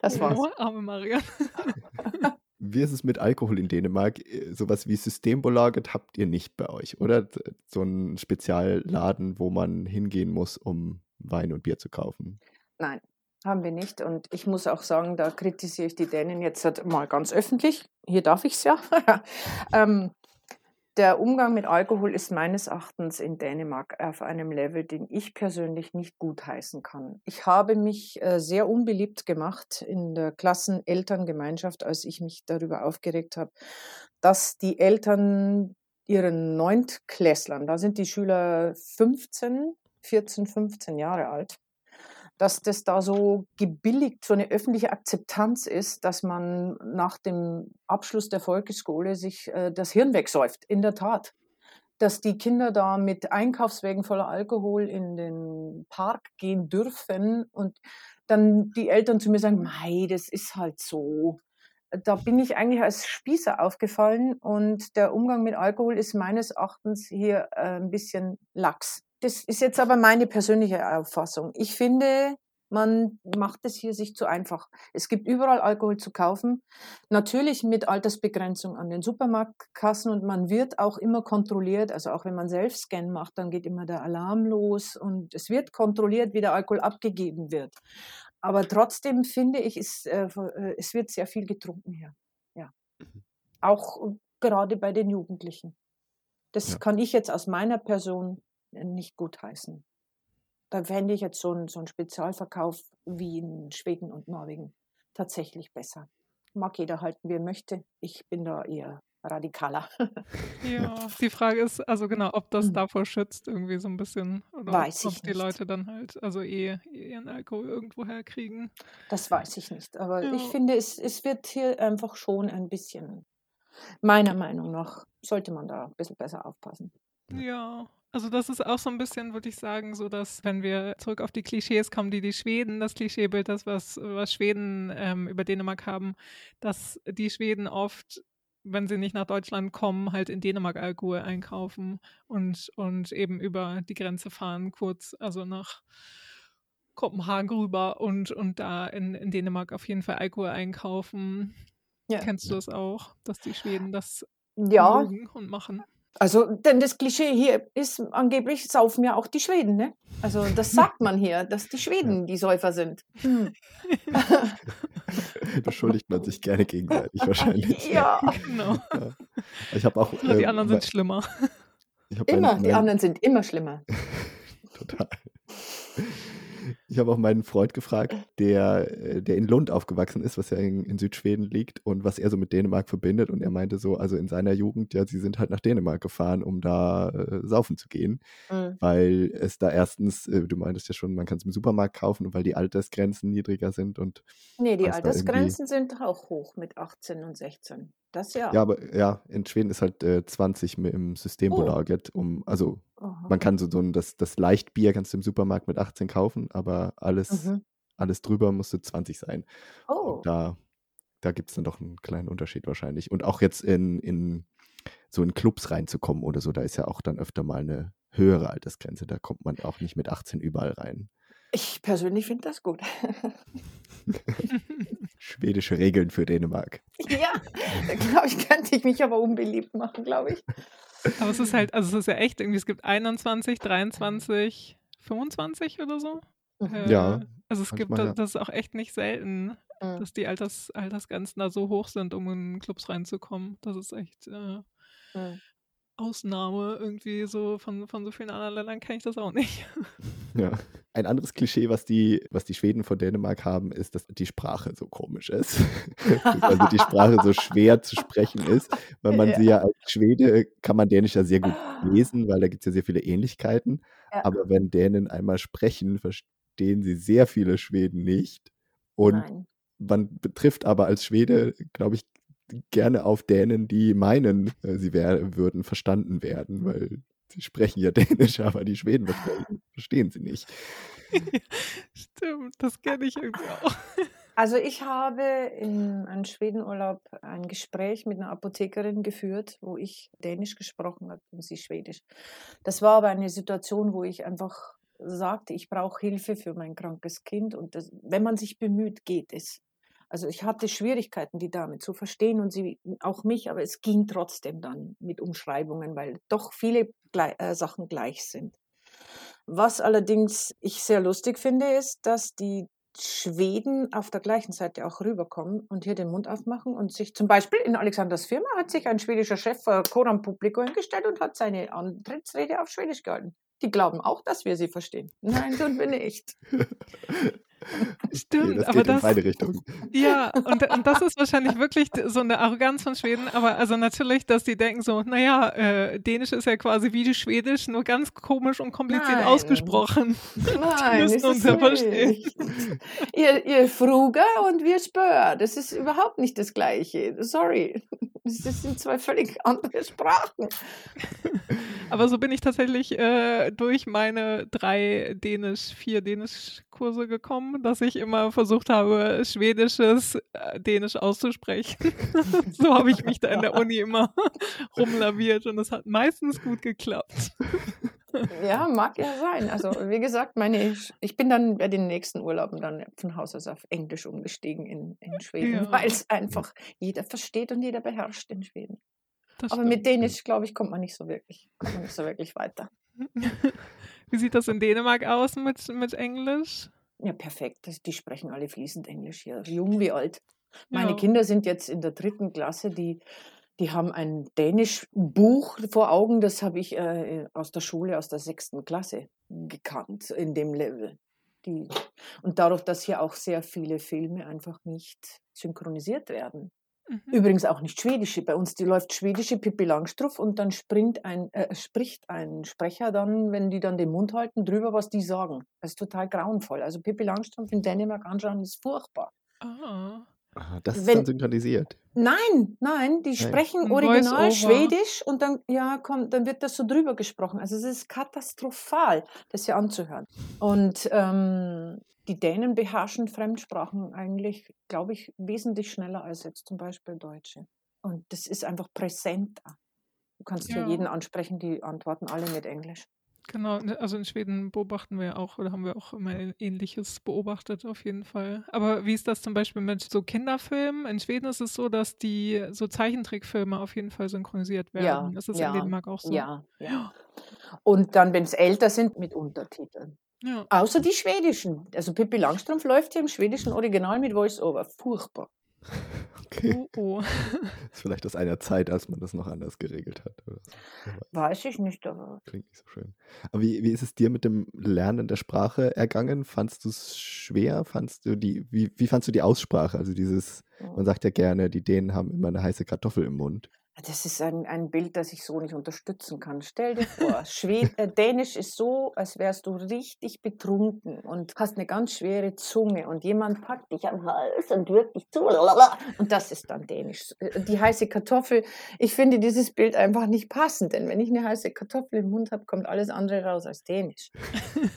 das war's. Oh, arme Marion. Wie ist es mit Alkohol in Dänemark? Äh, Sowas wie Systembolaget habt ihr nicht bei euch, oder? So ein Spezialladen, wo man hingehen muss, um Wein und Bier zu kaufen. Nein, haben wir nicht. Und ich muss auch sagen, da kritisiere ich die Dänen jetzt halt mal ganz öffentlich. Hier darf ich es ja. ähm, der Umgang mit Alkohol ist meines Erachtens in Dänemark auf einem Level, den ich persönlich nicht gutheißen kann. Ich habe mich äh, sehr unbeliebt gemacht in der Klassenelterngemeinschaft, als ich mich darüber aufgeregt habe, dass die Eltern ihren Neuntklässlern, da sind die Schüler 15, 14, 15 Jahre alt, dass das da so gebilligt, so eine öffentliche Akzeptanz ist, dass man nach dem Abschluss der Volksschule sich äh, das Hirn wegsäuft. In der Tat. Dass die Kinder da mit Einkaufswägen voller Alkohol in den Park gehen dürfen und dann die Eltern zu mir sagen, mei, das ist halt so. Da bin ich eigentlich als Spießer aufgefallen und der Umgang mit Alkohol ist meines Erachtens hier äh, ein bisschen lax. Das ist jetzt aber meine persönliche Auffassung. Ich finde, man macht es hier sich zu einfach. Es gibt überall Alkohol zu kaufen, natürlich mit Altersbegrenzung an den Supermarktkassen und man wird auch immer kontrolliert. Also auch wenn man Selbstscan macht, dann geht immer der Alarm los und es wird kontrolliert, wie der Alkohol abgegeben wird. Aber trotzdem finde ich, es, äh, es wird sehr viel getrunken hier. Ja. Auch gerade bei den Jugendlichen. Das Ja. kann ich jetzt aus meiner Person nicht gutheißen. Da fände ich jetzt so einen, so einen Spezialverkauf wie in Schweden und Norwegen tatsächlich besser. Mag jeder halten, wie er möchte. Ich bin da eher radikaler. Ja, die Frage ist also genau, ob das Hm. davor schützt, irgendwie so ein bisschen. Oder Weiß ob ich die nicht. Leute dann halt, also eh, eh ihren Alkohol irgendwo herkriegen. Das weiß ich nicht. Aber ich Ja. finde, es, es wird hier einfach schon ein bisschen, meiner Meinung nach, sollte man da ein bisschen besser aufpassen. Ja, also das ist auch so ein bisschen, würde ich sagen, so dass, wenn wir zurück auf die Klischees kommen, die die Schweden, das Klischeebild, das, was, was Schweden ähm, über Dänemark haben, dass die Schweden oft, wenn sie nicht nach Deutschland kommen, halt in Dänemark Alkohol einkaufen und, und eben über die Grenze fahren, kurz, also nach Kopenhagen rüber und, und da in, in Dänemark auf jeden Fall Alkohol einkaufen. Ja. Kennst du das auch, dass die Schweden das Ja, und machen? Also, denn das Klischee hier ist angeblich, saufen ja auch die Schweden, ne? Also, das sagt man hier, dass die Schweden die Säufer sind. Hm. Beschuldigt man sich gerne gegenseitig wahrscheinlich. ja, Genau. Ich habe auch. Oder die ähm, anderen sind schlimmer. immer. mein- Die anderen sind immer schlimmer. Total. Ich habe auch meinen Freund gefragt, der, äh, der in Lund aufgewachsen ist, was ja in, in Südschweden liegt, und was er so mit Dänemark verbindet. Und er meinte so, also in seiner Jugend, ja, sie sind halt nach Dänemark gefahren, um da äh, saufen zu gehen, Mhm. weil es da erstens, äh, du meintest ja schon, man kann es im Supermarkt kaufen und weil die Altersgrenzen niedriger sind und Nee, die Altersgrenzen sind auch hoch mit 18 und 16. Das ja. ja, aber ja, in Schweden ist halt äh, 20 mit im Systembolaget, um, also Aha. man kann so, so ein, das, das Leichtbier kannst du im Supermarkt mit 18 kaufen, aber alles, Mhm. alles drüber musste 20 sein. Oh, Und da, da gibt es dann doch einen kleinen Unterschied wahrscheinlich. Und auch jetzt in, in so in Clubs reinzukommen oder so, da ist ja auch dann öfter mal eine höhere Altersgrenze. Da kommt man auch nicht mit 18 überall rein. Ich persönlich finde das gut. Schwedische Regeln für Dänemark. ja, da glaube ich, könnte ich mich aber unbeliebt machen, glaube ich. Aber es ist halt, also es ist ja echt irgendwie, es gibt 21, 23, 25 oder so. Mhm. Äh, Ja, Also es gibt, das, das ist auch echt nicht selten, Mhm. dass die Alters, Altersgrenzen da so hoch sind, um in Clubs reinzukommen. Das ist echt, äh, Mhm. Ausnahme irgendwie so von, von so vielen anderen Ländern kenne ich das auch nicht. Ja. Ein anderes Klischee, was die, was die Schweden von Dänemark haben, ist, dass die Sprache so komisch ist. also die Sprache so schwer zu sprechen ist, weil man ja. sie ja als Schwede kann man Dänisch ja sehr gut lesen, weil da gibt es ja sehr viele Ähnlichkeiten. Ja. Aber wenn Dänen einmal sprechen, verstehen sie sehr viele Schweden nicht. Und Nein. man betrifft aber als Schwede, glaube ich, gerne auf Dänen, die meinen, äh, sie wär, würden verstanden werden, weil sie sprechen ja Dänisch, aber die Schweden verstehen sie nicht. Stimmt, das kenne ich irgendwie auch. Also ich habe in einem Schwedenurlaub ein Gespräch mit einer Apothekerin geführt, wo ich Dänisch gesprochen habe und sie Schwedisch. Das war aber eine Situation, wo ich einfach sagte, ich brauche Hilfe für mein krankes Kind und das, wenn man sich bemüht, geht es. Also ich hatte Schwierigkeiten, die Dame zu verstehen und sie auch mich, aber es ging trotzdem dann mit Umschreibungen, weil doch viele äh, Sachen gleich sind. Was allerdings ich sehr lustig finde, ist, dass die Schweden auf der gleichen Seite auch rüberkommen und hier den Mund aufmachen und sich zum Beispiel in Alexanders Firma hat sich ein schwedischer Chef vor Koram Publico hingestellt und hat seine Antrittsrede auf Schwedisch gehalten. Die glauben auch, dass wir sie verstehen. Nein, tun wir nicht. Stimmt, okay, das aber das. In beide Richtungen. Ja, und, und das ist wahrscheinlich wirklich so eine Arroganz von Schweden. Aber also natürlich, dass die denken so, naja, äh, Dänisch ist ja quasi wie Schwedisch, nur ganz komisch und kompliziert Nein. ausgesprochen. Nein, die müssen uns ja verstehen. Ihr, ihr Fruger und wir Spör, das ist überhaupt nicht das Gleiche. Sorry. Das sind zwei völlig andere Sprachen. Aber so bin ich tatsächlich äh, durch meine drei Dänisch, vier Dänisch-Kurse gekommen, dass ich immer versucht habe, Schwedisches äh, Dänisch auszusprechen. so habe ich mich da in der Uni immer rumlaviert und es hat meistens gut geklappt. Ja, mag ja sein. Also wie gesagt, meine, ich bin dann bei den nächsten Urlauben dann von Haus aus auf Englisch umgestiegen in, in Schweden, ja. weil es einfach jeder versteht und jeder beherrscht in Schweden. Das Aber stimmt. mit Dänisch, glaube ich, kommt man nicht so wirklich, kommt man nicht so wirklich weiter. Wie sieht das in Dänemark aus mit, mit Englisch? Ja, perfekt. Die sprechen alle fließend Englisch hier, jung wie alt. Meine ja. Kinder sind jetzt in der dritten Klasse, die die haben ein Dänisch-Buch vor Augen, das habe ich äh, aus der Schule, aus der sechsten Klasse gekannt, in dem Level. Die, und dadurch, dass hier auch sehr viele Filme einfach nicht synchronisiert werden. Mhm. Übrigens auch nicht schwedische. Bei uns die läuft schwedische Pippi Langstrumpf und dann springt ein, äh, spricht ein Sprecher dann, wenn die dann den Mund halten, drüber, was die sagen. Das ist total grauenvoll. Also Pippi Langstrumpf in Dänemark anschauen ist furchtbar. Ah. Aha, das ist Wenn, dann synchronisiert. Nein, nein, die nein. sprechen original Schwedisch und dann, ja, kommt, dann wird das so drüber gesprochen. Also es ist katastrophal, das hier anzuhören. Und ähm, die Dänen beherrschen Fremdsprachen eigentlich, glaube ich, wesentlich schneller als jetzt zum Beispiel Deutsche. Und das ist einfach präsenter. Du kannst ja. hier jeden ansprechen, die antworten alle mit Englisch. Genau, ne, also in Schweden beobachten wir auch oder haben wir auch immer Ähnliches beobachtet auf jeden Fall. Aber wie ist das zum Beispiel mit so Kinderfilmen? In Schweden ist es so, dass die so Zeichentrickfilme auf jeden Fall synchronisiert werden. Ja, ist das ja, in Dänemark auch so? Ja, ja. Und dann, wenn es älter sind, mit Untertiteln. Ja. Außer die schwedischen. Also Pippi Langstrumpf läuft hier im schwedischen Original mit Voice-Over. Furchtbar. Okay. Oh, oh. ist vielleicht aus einer Zeit, als man das noch anders geregelt hat. Oder? Weiß ich nicht, aber. Klingt nicht so schön. Aber wie, wie ist es dir mit dem Lernen der Sprache ergangen? Fandst du es schwer? Fandst du die, wie, wie fandst du die Aussprache? Also dieses, man sagt ja gerne, die Dänen haben immer eine heiße Kartoffel im Mund. Das ist ein, ein Bild, das ich so nicht unterstützen kann. Stell dir vor, Schwed äh, Dänisch ist so, als wärst du richtig betrunken und hast eine ganz schwere Zunge und jemand packt dich am Hals und drückt dich zu. Und das ist dann Dänisch. Äh, die heiße Kartoffel, ich finde dieses Bild einfach nicht passend, denn wenn ich eine heiße Kartoffel im Mund habe, kommt alles andere raus als Dänisch.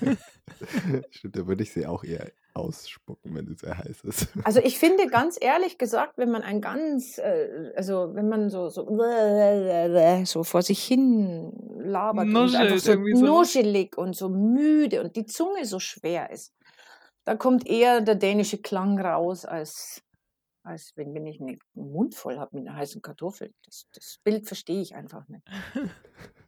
Stimmt, da würde ich sie auch eher ausspucken, wenn es sehr heiß ist. Also ich finde ganz ehrlich gesagt, wenn man ein ganz, äh, also wenn man so, so, so vor sich hin labert Nuschelt, und einfach so nuschelig und so müde und die Zunge so schwer ist, da kommt eher der dänische Klang raus, als, als wenn, wenn ich einen Mund voll habe mit einer heißen Kartoffel. Das, das Bild verstehe ich einfach nicht.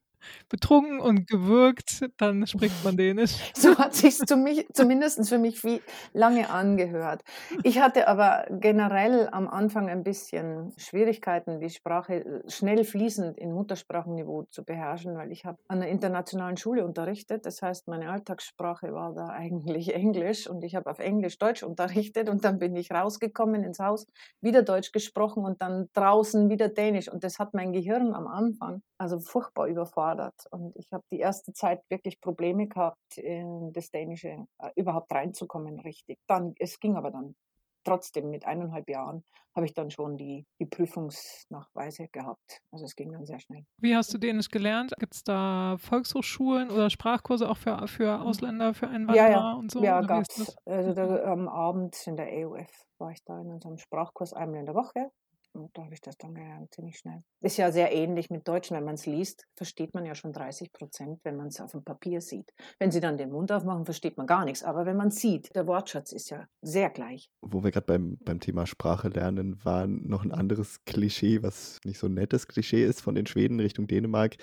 betrunken und gewürgt, dann spricht man Dänisch. So hat sich zumindest für mich wie lange angehört. Ich hatte aber generell am Anfang ein bisschen Schwierigkeiten, die Sprache äh, schnell fließend in Muttersprachenniveau zu beherrschen, weil ich habe an einer internationalen Schule unterrichtet. Das heißt, meine Alltagssprache war da eigentlich Englisch und ich habe auf Englisch Deutsch unterrichtet und dann bin ich rausgekommen ins Haus, wieder Deutsch gesprochen und dann draußen wieder Dänisch und das hat mein Gehirn am Anfang also furchtbar überfordert und ich habe die erste Zeit wirklich Probleme gehabt, in das Dänische äh, überhaupt reinzukommen richtig. Dann, es ging aber dann trotzdem mit eineinhalb Jahren habe ich dann schon die, die Prüfungsnachweise gehabt. Also es ging dann sehr schnell. Wie hast du Dänisch gelernt? Gibt es da Volkshochschulen oder Sprachkurse auch für, für. Ausländer, für Einwanderer ja, ja. und so? Ja, gab es. Also da, am Abend in der EUF war ich da in unserem Sprachkurs einmal in der Woche und da habe ich das dann gelernt, ziemlich schnell. Ist ja sehr ähnlich mit Deutsch. Wenn man es liest, versteht man ja schon 30 Prozent, wenn man es auf dem Papier sieht. Wenn Sie dann den Mund aufmachen, versteht man gar nichts. Aber wenn man sieht, der Wortschatz ist ja sehr gleich. Wo wir gerade beim, beim Thema Sprache lernen, war noch ein anderes Klischee, was nicht so ein nettes Klischee ist von den Schweden Richtung Dänemark,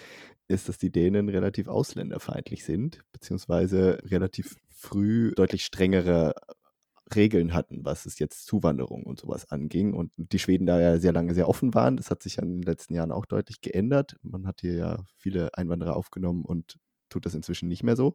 ist, dass die Dänen relativ ausländerfeindlich sind, beziehungsweise relativ früh deutlich strengere Regeln hatten, was es jetzt Zuwanderung und sowas anging. Und die Schweden da ja sehr lange sehr offen waren. Das hat sich ja in den letzten Jahren auch deutlich geändert. Man hat hier ja viele Einwanderer aufgenommen und tut das inzwischen nicht mehr so.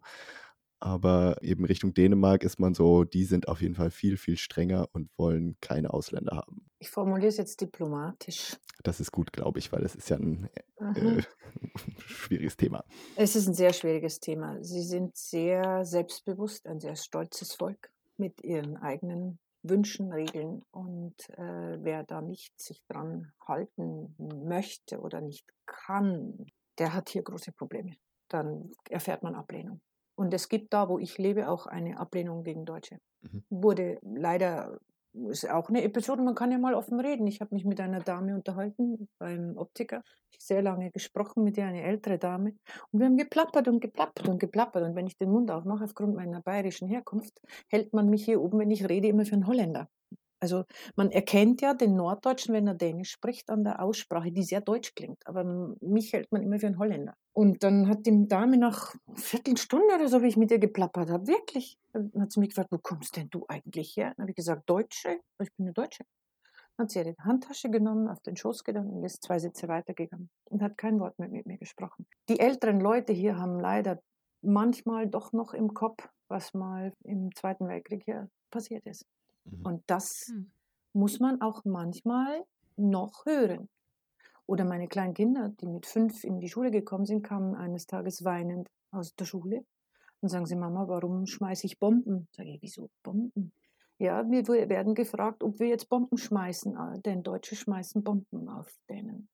Aber eben Richtung Dänemark ist man so, die sind auf jeden Fall viel, viel strenger und wollen keine Ausländer haben. Ich formuliere es jetzt diplomatisch. Das ist gut, glaube ich, weil es ist ja ein äh, schwieriges Thema. Es ist ein sehr schwieriges Thema. Sie sind sehr selbstbewusst, ein sehr stolzes Volk mit ihren eigenen Wünschen, Regeln und äh, wer da nicht sich dran halten möchte oder nicht kann, der hat hier große Probleme. Dann erfährt man Ablehnung. Und es gibt da, wo ich lebe, auch eine Ablehnung gegen Deutsche. Mhm. Wurde leider ist auch eine Episode, man kann ja mal offen reden. Ich habe mich mit einer Dame unterhalten beim Optiker. Ich sehr lange gesprochen mit ihr, eine ältere Dame. Und wir haben geplappert und geplappert und geplappert. Und wenn ich den Mund aufmache, aufgrund meiner bayerischen Herkunft, hält man mich hier oben, wenn ich rede, immer für einen Holländer. Also man erkennt ja den Norddeutschen, wenn er Dänisch spricht, an der Aussprache, die sehr deutsch klingt. Aber mich hält man immer für einen Holländer. Und dann hat die Dame nach Viertelstunde oder so, wie ich mit ihr geplappert habe, wirklich, dann hat sie mich gefragt, wo kommst denn du eigentlich her? Dann habe ich gesagt, Deutsche. Ich bin eine Deutsche. Dann hat sie ihre Handtasche genommen, auf den Schoß gegangen und ist zwei Sitze weitergegangen und hat kein Wort mehr mit mir gesprochen. Die älteren Leute hier haben leider manchmal doch noch im Kopf, was mal im Zweiten Weltkrieg hier passiert ist. Mhm. Und das mhm. muss man auch manchmal noch hören. Oder meine kleinen Kinder, die mit fünf in die Schule gekommen sind, kamen eines Tages weinend aus der Schule und sagen sie, Mama, warum schmeiße ich Bomben? Sage ich, wieso Bomben? Ja, wir werden gefragt, ob wir jetzt Bomben schmeißen, ah, denn Deutsche schmeißen Bomben auf denen.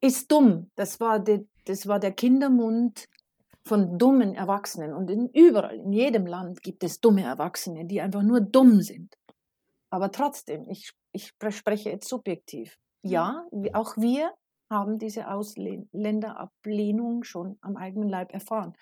Ist dumm. Das war, de, das war der Kindermund von dummen Erwachsenen. Und in, überall, in jedem Land gibt es dumme Erwachsene, die einfach nur dumm sind. Aber trotzdem, ich, ich spreche jetzt subjektiv. Ja, auch wir haben diese Ausländerablehnung schon am eigenen Leib erfahren.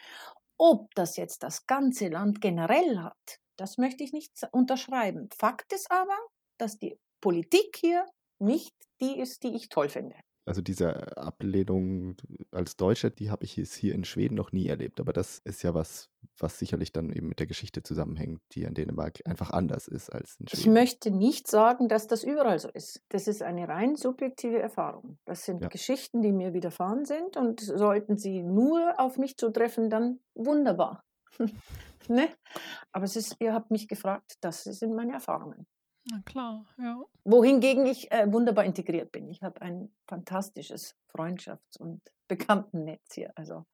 Ob das jetzt das ganze Land generell hat, das möchte ich nicht unterschreiben. Fakt ist aber, dass die Politik hier nicht die ist, die ich toll finde also diese Ablehnung als Deutscher, die habe ich hier in Schweden noch nie erlebt. Aber das ist ja was, was sicherlich dann eben mit der Geschichte zusammenhängt, die in Dänemark einfach anders ist als in Schweden. Ich möchte nicht sagen, dass das überall so ist. Das ist eine rein subjektive Erfahrung. Das sind ja. Geschichten, die mir widerfahren sind und sollten sie nur auf mich zutreffen, dann wunderbar. ne? Aber es ist, ihr habt mich gefragt, das sind meine Erfahrungen. Na klar, ja. Wohingegen ich äh, wunderbar integriert bin. Ich habe ein fantastisches Freundschafts- und Bekanntennetz hier. Also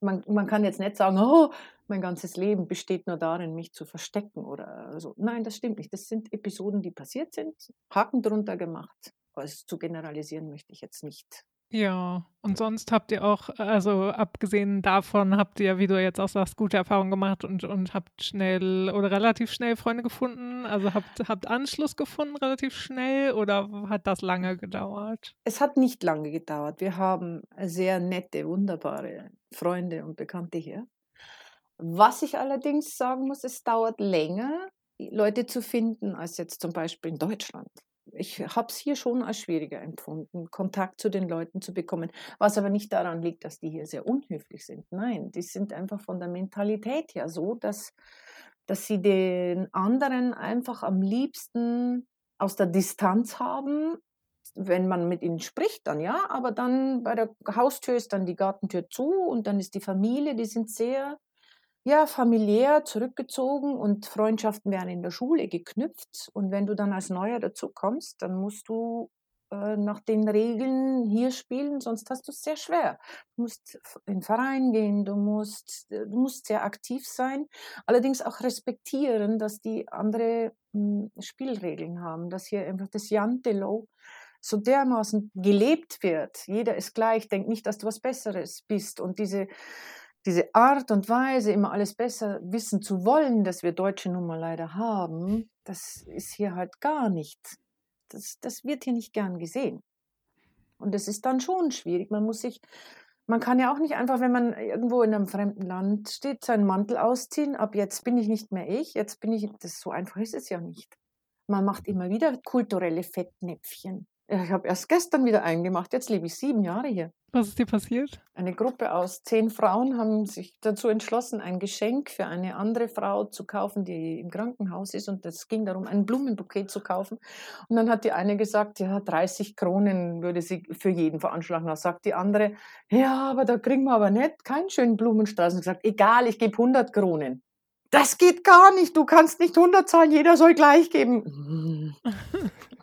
man, man kann jetzt nicht sagen, oh, mein ganzes Leben besteht nur darin, mich zu verstecken oder so. Nein, das stimmt nicht. Das sind Episoden, die passiert sind, Haken drunter gemacht. Aber zu generalisieren möchte ich jetzt nicht. Ja, und sonst habt ihr auch, also abgesehen davon, habt ihr, wie du jetzt auch sagst, gute Erfahrungen gemacht und, und habt schnell oder relativ schnell Freunde gefunden? Also habt, habt Anschluss gefunden relativ schnell oder hat das lange gedauert? Es hat nicht lange gedauert. Wir haben sehr nette, wunderbare Freunde und Bekannte hier. Was ich allerdings sagen muss, es dauert länger, Leute zu finden, als jetzt zum Beispiel in Deutschland. Ich habe es hier schon als schwieriger empfunden, Kontakt zu den Leuten zu bekommen. Was aber nicht daran liegt, dass die hier sehr unhöflich sind. Nein, die sind einfach von der Mentalität her so, dass, dass sie den anderen einfach am liebsten aus der Distanz haben. Wenn man mit ihnen spricht, dann ja, aber dann bei der Haustür ist dann die Gartentür zu und dann ist die Familie, die sind sehr ja, familiär zurückgezogen und Freundschaften werden in der Schule geknüpft. Und wenn du dann als Neuer dazukommst, dann musst du äh, nach den Regeln hier spielen, sonst hast du es sehr schwer. Du musst in den Verein gehen, du musst, äh, du musst sehr aktiv sein, allerdings auch respektieren, dass die andere hm, Spielregeln haben, dass hier einfach das Jantelo so dermaßen gelebt wird. Jeder ist gleich, denkt nicht, dass du was Besseres bist. Und diese diese Art und Weise, immer alles besser wissen zu wollen, dass wir Deutsche nun mal leider haben, das ist hier halt gar nicht. Das, das wird hier nicht gern gesehen. Und das ist dann schon schwierig. Man muss sich, man kann ja auch nicht einfach, wenn man irgendwo in einem fremden Land steht, seinen Mantel ausziehen. Ab jetzt bin ich nicht mehr ich, jetzt bin ich, das so einfach ist es ja nicht. Man macht immer wieder kulturelle Fettnäpfchen. Ich habe erst gestern wieder eingemacht, jetzt lebe ich sieben Jahre hier. Was ist dir passiert? Eine Gruppe aus zehn Frauen haben sich dazu entschlossen, ein Geschenk für eine andere Frau zu kaufen, die im Krankenhaus ist. Und es ging darum, ein Blumenbouquet zu kaufen. Und dann hat die eine gesagt, ja, 30 Kronen würde sie für jeden veranschlagen. Da sagt die andere, ja, aber da kriegen wir aber nicht keinen schönen Blumenstrauß. Und gesagt, egal, ich gebe 100 Kronen. Das geht gar nicht, du kannst nicht 100 zahlen, jeder soll gleich geben.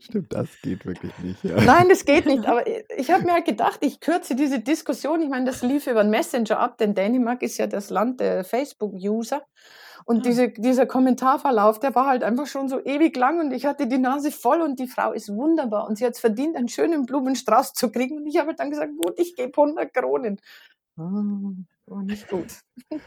Stimmt, das geht wirklich nicht. Ja. Nein, das geht nicht. Aber ich habe mir halt gedacht, ich kürze diese Diskussion. Ich meine, das lief über einen Messenger ab, denn Dänemark ist ja das Land der Facebook-User. Und mhm. diese, dieser Kommentarverlauf, der war halt einfach schon so ewig lang und ich hatte die Nase voll und die Frau ist wunderbar und sie hat es verdient, einen schönen Blumenstrauß zu kriegen. Und ich habe dann gesagt, gut, ich gebe 100 Kronen. Ah. Oh, nicht gut.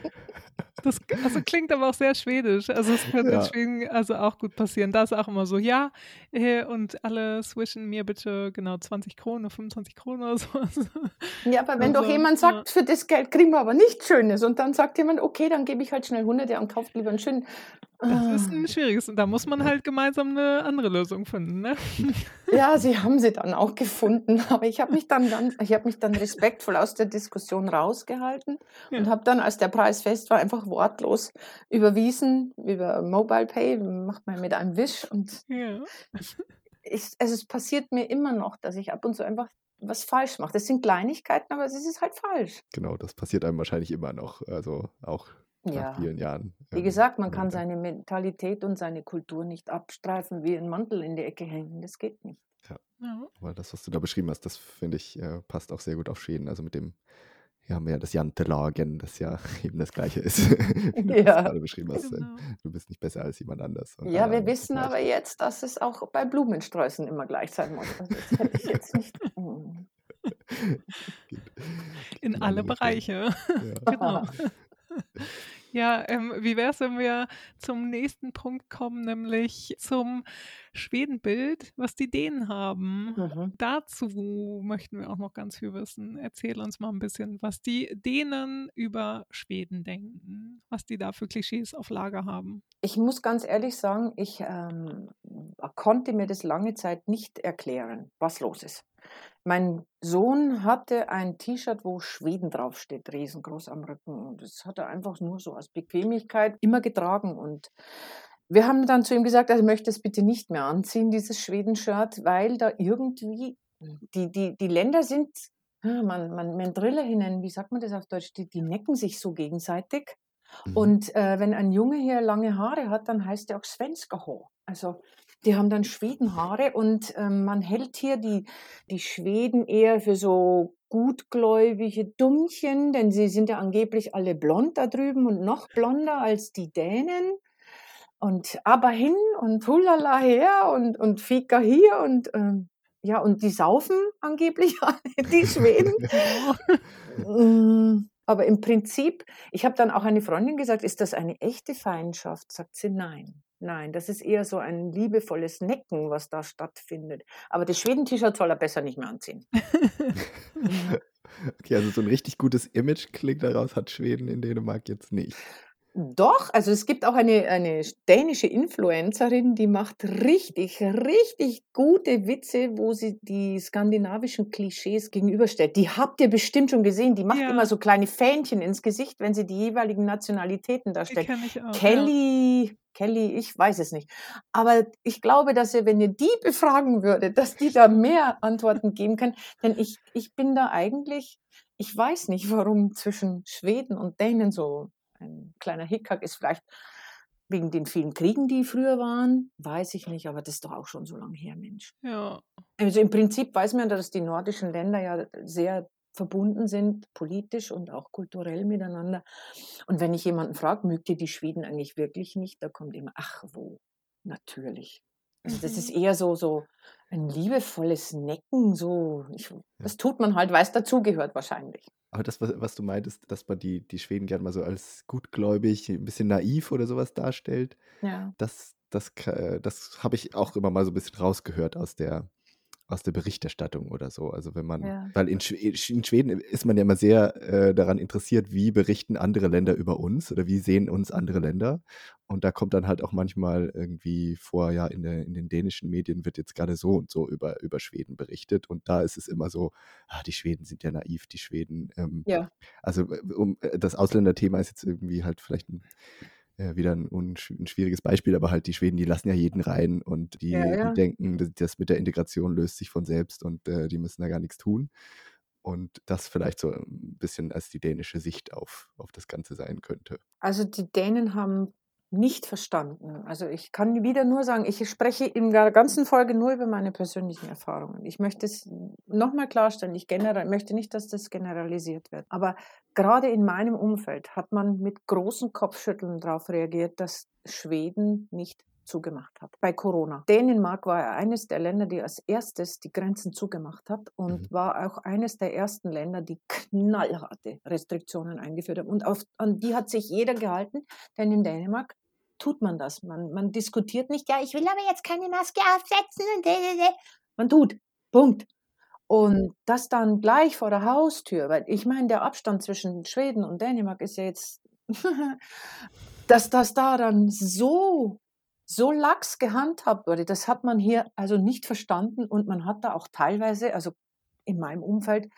Das also klingt aber auch sehr schwedisch. Also es könnte ja. in Schweden also auch gut passieren. Da ist auch immer so, ja, äh, und alle swischen mir bitte genau 20 Kronen, 25 Kronen oder so. Ja, aber wenn also, doch jemand sagt, ja. für das Geld kriegen wir aber nichts Schönes und dann sagt jemand, okay, dann gebe ich halt schnell 100 und kauft lieber einen schönen das ist ein ah. schwieriges und da muss man halt gemeinsam eine andere Lösung finden, ne? Ja, sie haben sie dann auch gefunden, aber ich habe mich dann ganz, ich habe mich dann respektvoll aus der Diskussion rausgehalten ja. und habe dann, als der Preis fest war, einfach wortlos überwiesen über Mobile Pay, macht man mit einem Wisch und ja. ich, ich, also es passiert mir immer noch, dass ich ab und zu einfach was falsch mache. Das sind Kleinigkeiten, aber es ist halt falsch. Genau, das passiert einem wahrscheinlich immer noch, also auch ja. nach vielen Jahren. Wie gesagt, man kann seine Mentalität und seine Kultur nicht abstreifen, wie ein Mantel in die Ecke hängen. Das geht nicht. Ja. ja. Aber das, was du da beschrieben hast, das finde ich, äh, passt auch sehr gut auf Schweden. Also mit dem, ja, mehr das Jantelagen, das ja eben das Gleiche ist. wie ja. du gerade beschrieben hast. Genau. Du bist nicht besser als jemand anders. ja, wir wissen aber jetzt, dass es auch bei Blumensträußen immer gleich sein muss. Also das hätte ich jetzt nicht. In alle Bereiche. Ja. genau. Ja, ähm, wie wäre es, wenn wir zum nächsten Punkt kommen, nämlich zum Schwedenbild, was die Dänen haben. Mhm. Dazu möchten wir auch noch ganz viel wissen. Erzähl uns mal ein bisschen, was die Dänen über Schweden denken, was die da für Klischees auf Lager haben. Ich muss ganz ehrlich sagen, ich ähm, konnte mir das lange Zeit nicht erklären, was los ist. Mein Sohn hatte ein T-Shirt, wo Schweden draufsteht, riesengroß am Rücken. Und das hat er einfach nur so als Bequemlichkeit immer getragen. Und wir haben dann zu ihm gesagt, er möchte es bitte nicht mehr anziehen, dieses Schweden-Shirt, weil da irgendwie die, die, die Länder sind, man, man Mendrille hinein, wie sagt man das auf Deutsch, die, die necken sich so gegenseitig. Mhm. Und äh, wenn ein Junge hier lange Haare hat, dann heißt er auch Svenska Also die haben dann Schwedenhaare und ähm, man hält hier die, die Schweden eher für so gutgläubige Dummchen, denn sie sind ja angeblich alle blond da drüben und noch blonder als die Dänen. Und aber hin und hulala her und, und Fika hier und ähm, ja, und die saufen angeblich die Schweden. Mm, aber im Prinzip, ich habe dann auch eine Freundin gesagt, ist das eine echte Feindschaft? Sagt sie, nein. Nein, das ist eher so ein liebevolles Necken, was da stattfindet. Aber das Schweden-T-Shirt soll er besser nicht mehr anziehen. okay, also so ein richtig gutes Image klingt daraus hat Schweden in Dänemark jetzt nicht. Doch, also es gibt auch eine, eine dänische Influencerin, die macht richtig, richtig gute Witze, wo sie die skandinavischen Klischees gegenüberstellt. Die habt ihr bestimmt schon gesehen. Die macht Ja. immer so kleine Fähnchen ins Gesicht, wenn sie die jeweiligen Nationalitäten Die darstellt. kenne ich auch. Ja. Kelly, Kelly, ich weiß es nicht. Aber ich glaube, dass ihr, wenn ihr die befragen würdet, dass die da mehr Antworten geben können. Denn ich, ich bin da eigentlich, ich weiß nicht, warum zwischen Schweden und Dänen so ein kleiner Hickhack ist. Vielleicht wegen den vielen Kriegen, die früher waren, weiß ich nicht, aber das ist doch auch schon so lange her, Mensch. Ja. Also im Prinzip weiß man, dass die nordischen Länder ja sehr verbunden sind, politisch und auch kulturell miteinander. Und wenn ich jemanden frage, mögt ihr die Schweden eigentlich wirklich nicht, da kommt immer, ach wo, natürlich. Also das ist Mhm. eher so, so ein liebevolles Necken, so, ich, das tut man halt, weil es dazugehört wahrscheinlich. Aber das, was, was du meintest, dass man die, die Schweden gerne mal so als gutgläubig, ein bisschen naiv oder sowas darstellt, Ja. das, das, ka- das habe ich auch immer mal so ein bisschen rausgehört aus der, aus der Berichterstattung oder so. Also wenn man, Ja. weil in, in Schweden ist man ja immer sehr äh, daran interessiert, wie berichten andere Länder über uns oder wie sehen uns andere Länder. Und da kommt dann halt auch manchmal irgendwie vor, ja, in, der, in den dänischen Medien wird jetzt gerade so und so über, über Schweden berichtet. Und da ist es immer so, ah, die Schweden sind ja naiv, die Schweden. Ähm, Ja. also äh, um, äh, das Ausländerthema ist jetzt irgendwie halt vielleicht ein, äh, wieder ein, ein schwieriges Beispiel, aber halt die Schweden, die lassen ja jeden rein und die, Ja, ja. die denken, das, das mit der Integration löst sich von selbst und äh, die müssen da gar nichts tun. Und das vielleicht so ein bisschen als die dänische Sicht auf, auf das Ganze sein könnte. Also die Dänen haben nicht verstanden. Also ich kann wieder nur sagen, ich spreche in der ganzen Folge nur über meine persönlichen Erfahrungen. Ich möchte es nochmal klarstellen, ich generell, möchte nicht, dass das generalisiert wird. Aber gerade in meinem Umfeld hat man mit großen Kopfschütteln darauf reagiert, dass Schweden nicht zugemacht hat bei Corona. Dänemark war eines der Länder, die als erstes die Grenzen zugemacht hat und Mhm. war auch eines der ersten Länder, die knallharte Restriktionen eingeführt haben. Und auf, an die hat sich jeder gehalten, denn in Dänemark tut man das. Man, man diskutiert nicht, ja, ich will aber jetzt keine Maske aufsetzen. Man tut. Punkt. Und das dann gleich vor der Haustür, weil ich meine, der Abstand zwischen Schweden und Dänemark ist ja jetzt, dass das da dann so, so lax gehandhabt wurde, das hat man hier also nicht verstanden und man hat da auch teilweise, also in meinem Umfeld,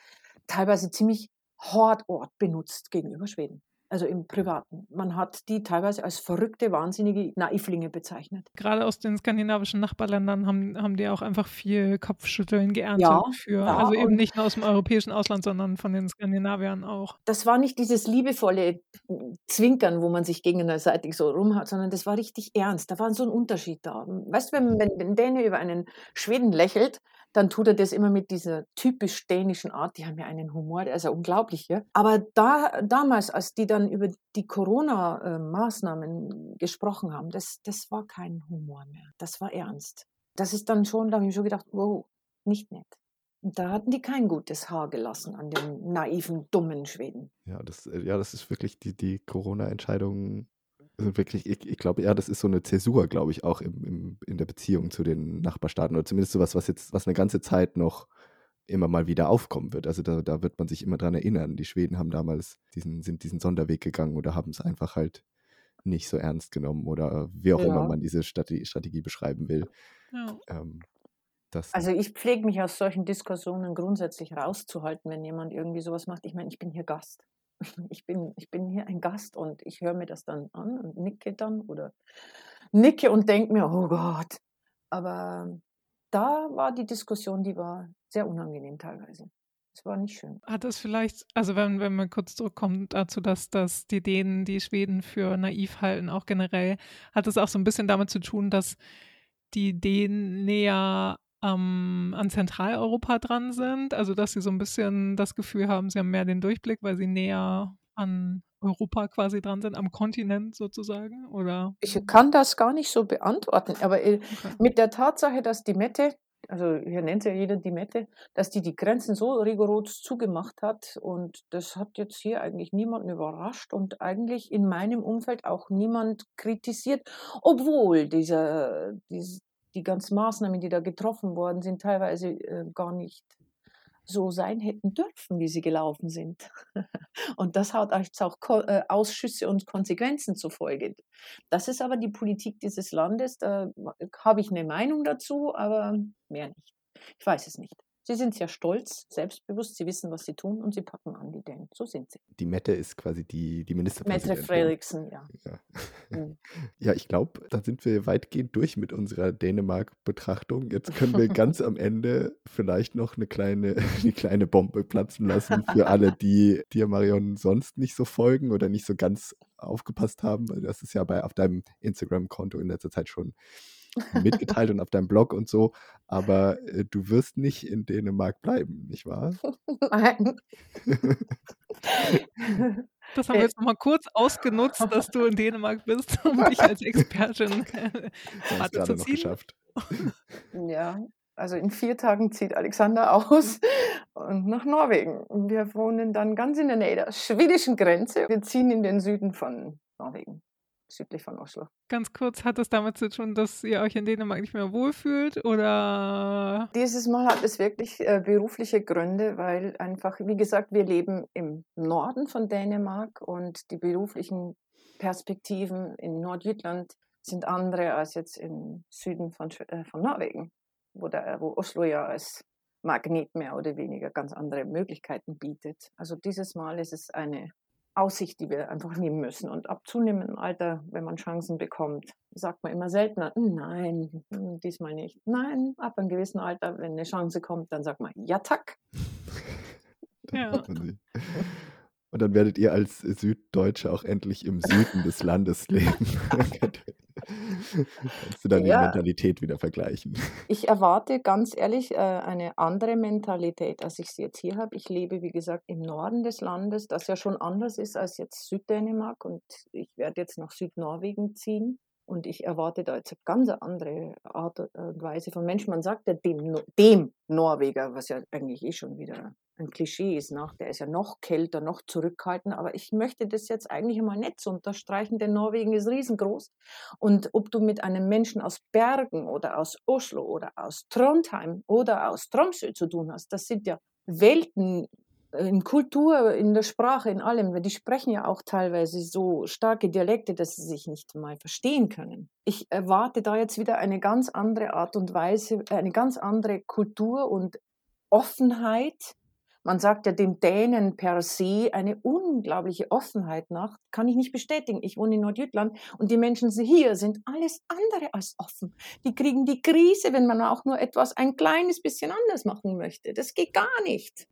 teilweise ziemlich Hortort benutzt gegenüber Schweden. Also im Privaten. Man hat die teilweise als verrückte, wahnsinnige Naivlinge bezeichnet. Gerade aus den skandinavischen Nachbarländern haben, haben die auch einfach viel Kopfschütteln geerntet Ja, für. ja, also eben nicht nur aus dem europäischen Ausland, sondern von den Skandinaviern auch. Das war nicht dieses liebevolle Zwinkern, wo man sich gegenseitig so rumhat, sondern das war richtig ernst. Da war so ein Unterschied da. Weißt du, wenn, wenn ein Däne über einen Schweden lächelt, dann tut er das immer mit dieser typisch dänischen Art. Die haben ja einen Humor, der ist ja unglaublich. Ja? Aber da, damals, als die dann über die Corona-Maßnahmen gesprochen haben, das, das war kein Humor mehr. Das war ernst. Das ist dann schon, da habe ich schon gedacht, wow, nicht nett. Und da hatten die kein gutes Haar gelassen an den naiven, dummen Schweden. Ja, das, äh, ja, das ist wirklich die, die Corona-Entscheidungen sind wirklich, ich, ich glaube, ja, das ist so eine Zäsur, glaube ich, auch im, im, in der Beziehung zu den Nachbarstaaten oder zumindest sowas, was jetzt, was eine ganze Zeit noch immer mal wieder aufkommen wird. Also da, da wird man sich immer dran erinnern. Die Schweden haben damals diesen, sind diesen Sonderweg gegangen oder haben es einfach halt nicht so ernst genommen oder wie auch Ja. immer man diese Strategie, Strategie beschreiben will. Ja. Ähm, das, Also ich pflege mich aus solchen Diskussionen grundsätzlich rauszuhalten, wenn jemand irgendwie sowas macht. Ich meine, ich bin hier Gast. Ich bin, ich bin hier ein Gast und ich höre mir das dann an und nicke dann oder nicke und denke mir, oh Gott. Aber da war die Diskussion, die war sehr unangenehm teilweise. Es war nicht schön. Hat es vielleicht, also wenn, wenn man kurz zurückkommt dazu, dass, dass die Dänen die Schweden für naiv halten, auch generell, hat es auch so ein bisschen damit zu tun, dass die Dänen näher ähm, an Zentraleuropa dran sind, also dass sie so ein bisschen das Gefühl haben, sie haben mehr den Durchblick, weil sie näher an Europa quasi dran sind, am Kontinent sozusagen, oder? Ich kann das gar nicht so beantworten, aber äh, Okay. mit der Tatsache, dass die Mette, also hier nennt ja jeder die Mette, dass die die Grenzen so rigoros zugemacht hat und das hat jetzt hier eigentlich niemanden überrascht und eigentlich in meinem Umfeld auch niemand kritisiert, obwohl dieser, dies- die ganzen Maßnahmen, die da getroffen worden sind, teilweise äh, gar nicht so sein hätten dürfen, wie sie gelaufen sind. Und das hat auch äh, Ausschüsse und Konsequenzen zur Folge. Das ist aber die Politik dieses Landes. Da habe ich eine Meinung dazu, aber mehr nicht. Ich weiß es nicht. Sie sind sehr stolz, selbstbewusst, sie wissen, was sie tun und sie packen an die Dänen. So sind sie. Die Mette ist quasi die, die Ministerpräsidentin. Mette Frederiksen, ja. Ja, mhm. ja ich glaube, da sind wir weitgehend durch mit unserer Dänemark-Betrachtung. Jetzt können wir ganz am Ende vielleicht noch eine kleine, eine kleine Bombe platzen lassen für alle, die dir, Marion, sonst nicht so folgen oder nicht so ganz aufgepasst haben. Das ist ja bei auf deinem Instagram-Konto in letzter Zeit schon mitgeteilt und auf deinem Blog und so, aber äh, du wirst nicht in Dänemark bleiben, nicht wahr? Nein. Das haben wir jetzt nochmal kurz ausgenutzt, dass du in Dänemark bist, um dich als Expertin Hast zu ziehen. noch geschafft. Ja, also in vier Tagen zieht Alexander aus und nach Norwegen. Wir wohnen dann ganz in der Nähe der schwedischen Grenze. Wir ziehen in den Süden von Norwegen südlich von Oslo. Ganz kurz, hat das damit zu tun, dass ihr euch in Dänemark nicht mehr wohlfühlt oder? Dieses Mal hat es wirklich äh, berufliche Gründe, weil einfach, wie gesagt, wir leben im Norden von Dänemark und die beruflichen Perspektiven in Nordjütland sind andere als jetzt im Süden von, äh, von Norwegen, wo, der, wo Oslo ja als Magnet mehr oder weniger ganz andere Möglichkeiten bietet. Also dieses Mal ist es eine Aussicht, die wir einfach nehmen müssen. Und ab zunehmendem Alter, wenn man Chancen bekommt, sagt man immer seltener, nein, diesmal nicht. Nein, ab einem gewissen Alter, wenn eine Chance kommt, dann sagt man, ja, tack. Ja. Und dann werdet ihr als Süddeutsche auch endlich im Süden des Landes leben. Kannst du dann ja, die Mentalität wieder vergleichen? Ich erwarte ganz ehrlich äh, eine andere Mentalität, als ich sie jetzt hier habe. Ich lebe, wie gesagt, im Norden des Landes, das ja schon anders ist als jetzt Süddänemark und ich werde jetzt nach Südnorwegen ziehen. Und ich erwarte da jetzt eine ganz andere Art und Weise von Menschen. Man sagt ja dem, dem Norweger, was ja eigentlich eh schon wieder ein Klischee ist. Nach. Der ist ja noch kälter, noch zurückhaltender. Aber ich möchte das jetzt eigentlich einmal nicht so unterstreichen, denn Norwegen ist riesengroß. Und ob du mit einem Menschen aus Bergen oder aus Oslo oder aus Trondheim oder aus Tromsø zu tun hast, das sind ja Welten in Kultur, in der Sprache, in allem, die sprechen ja auch teilweise so starke Dialekte, dass sie sich nicht mal verstehen können. Ich erwarte da jetzt wieder eine ganz andere Art und Weise, eine ganz andere Kultur und Offenheit. Man sagt ja den Dänen per se eine unglaubliche Offenheit nach. Kann ich nicht bestätigen. Ich wohne in Nordjütland und die Menschen hier sind alles andere als offen. Die kriegen die Krise, wenn man auch nur etwas ein kleines bisschen anders machen möchte. Das geht gar nicht.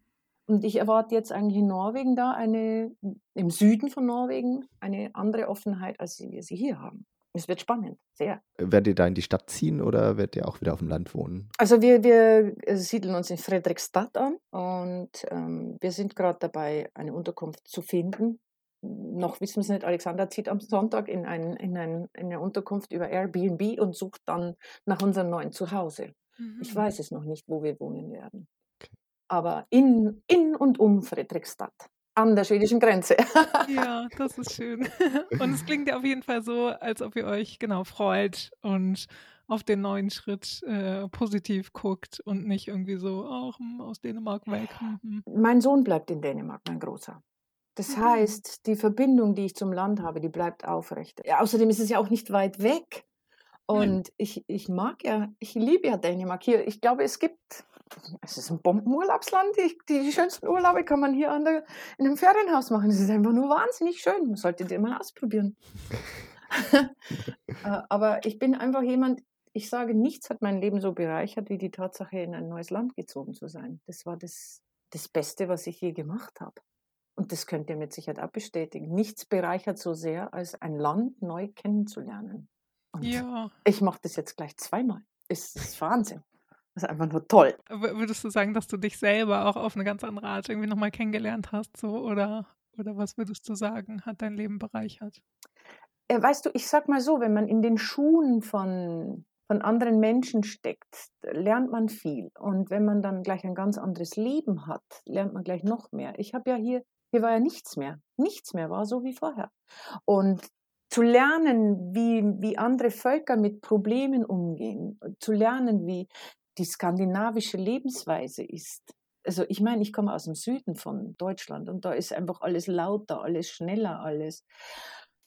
Und ich erwarte jetzt eigentlich in Norwegen da eine, im Süden von Norwegen, eine andere Offenheit, als wir sie hier haben. Es wird spannend, sehr. Werdet ihr da in die Stadt ziehen oder werdet ihr auch wieder auf dem Land wohnen? Also wir, wir äh, siedeln uns in Fredrikstad an und ähm, wir sind gerade dabei, eine Unterkunft zu finden. Noch wissen wir es nicht, Alexander zieht am Sonntag in, ein, in, ein, in eine Unterkunft über Airbnb und sucht dann nach unserem neuen Zuhause. Mhm. Ich weiß es noch nicht, wo wir wohnen werden aber in, in und um Fredrikstad. An der schwedischen Grenze. ja, das ist schön. Und es klingt ja auf jeden Fall so, als ob ihr euch genau freut und auf den neuen Schritt äh, positiv guckt und nicht irgendwie so, ach, hm, aus Dänemark weg. Hm, hm. Mein Sohn bleibt in Dänemark, mein Großer. Das mhm. heißt, die Verbindung, die ich zum Land habe, die bleibt aufrecht. Ja, außerdem ist es ja auch nicht weit weg. Und ich, ich mag ja, ich liebe ja Dänemark hier. Ich glaube, es gibt es ist ein Bombenurlaubsland. Die, die schönsten Urlaube kann man hier der, in einem Ferienhaus machen. Es ist einfach nur wahnsinnig schön. Man sollte ihr mal ausprobieren. Äh, aber ich bin einfach jemand, ich sage, nichts hat mein Leben so bereichert, wie die Tatsache, in ein neues Land gezogen zu sein. Das war das, das Beste, was ich je gemacht habe. Und das könnt ihr mit Sicherheit auch bestätigen. Nichts bereichert so sehr, als ein Land neu kennenzulernen. Und ja. ich mache das jetzt gleich zweimal. Es ist Wahnsinn. Das ist einfach nur toll. Würdest du sagen, dass du dich selber auch auf eine ganz andere Art irgendwie nochmal kennengelernt hast, so oder, oder was würdest du sagen, hat dein Leben bereichert? Äh, weißt du, ich sag mal so, wenn man in den Schuhen von, von anderen Menschen steckt, lernt man viel. Und wenn man dann gleich ein ganz anderes Leben hat, lernt man gleich noch mehr. Ich habe ja hier, hier war ja nichts mehr. Nichts mehr war so wie vorher. Und zu lernen, wie, wie andere Völker mit Problemen umgehen, zu lernen, wie, die skandinavische Lebensweise ist. also ich meine, ich komme aus dem Süden von Deutschland und da ist einfach alles lauter, alles schneller, alles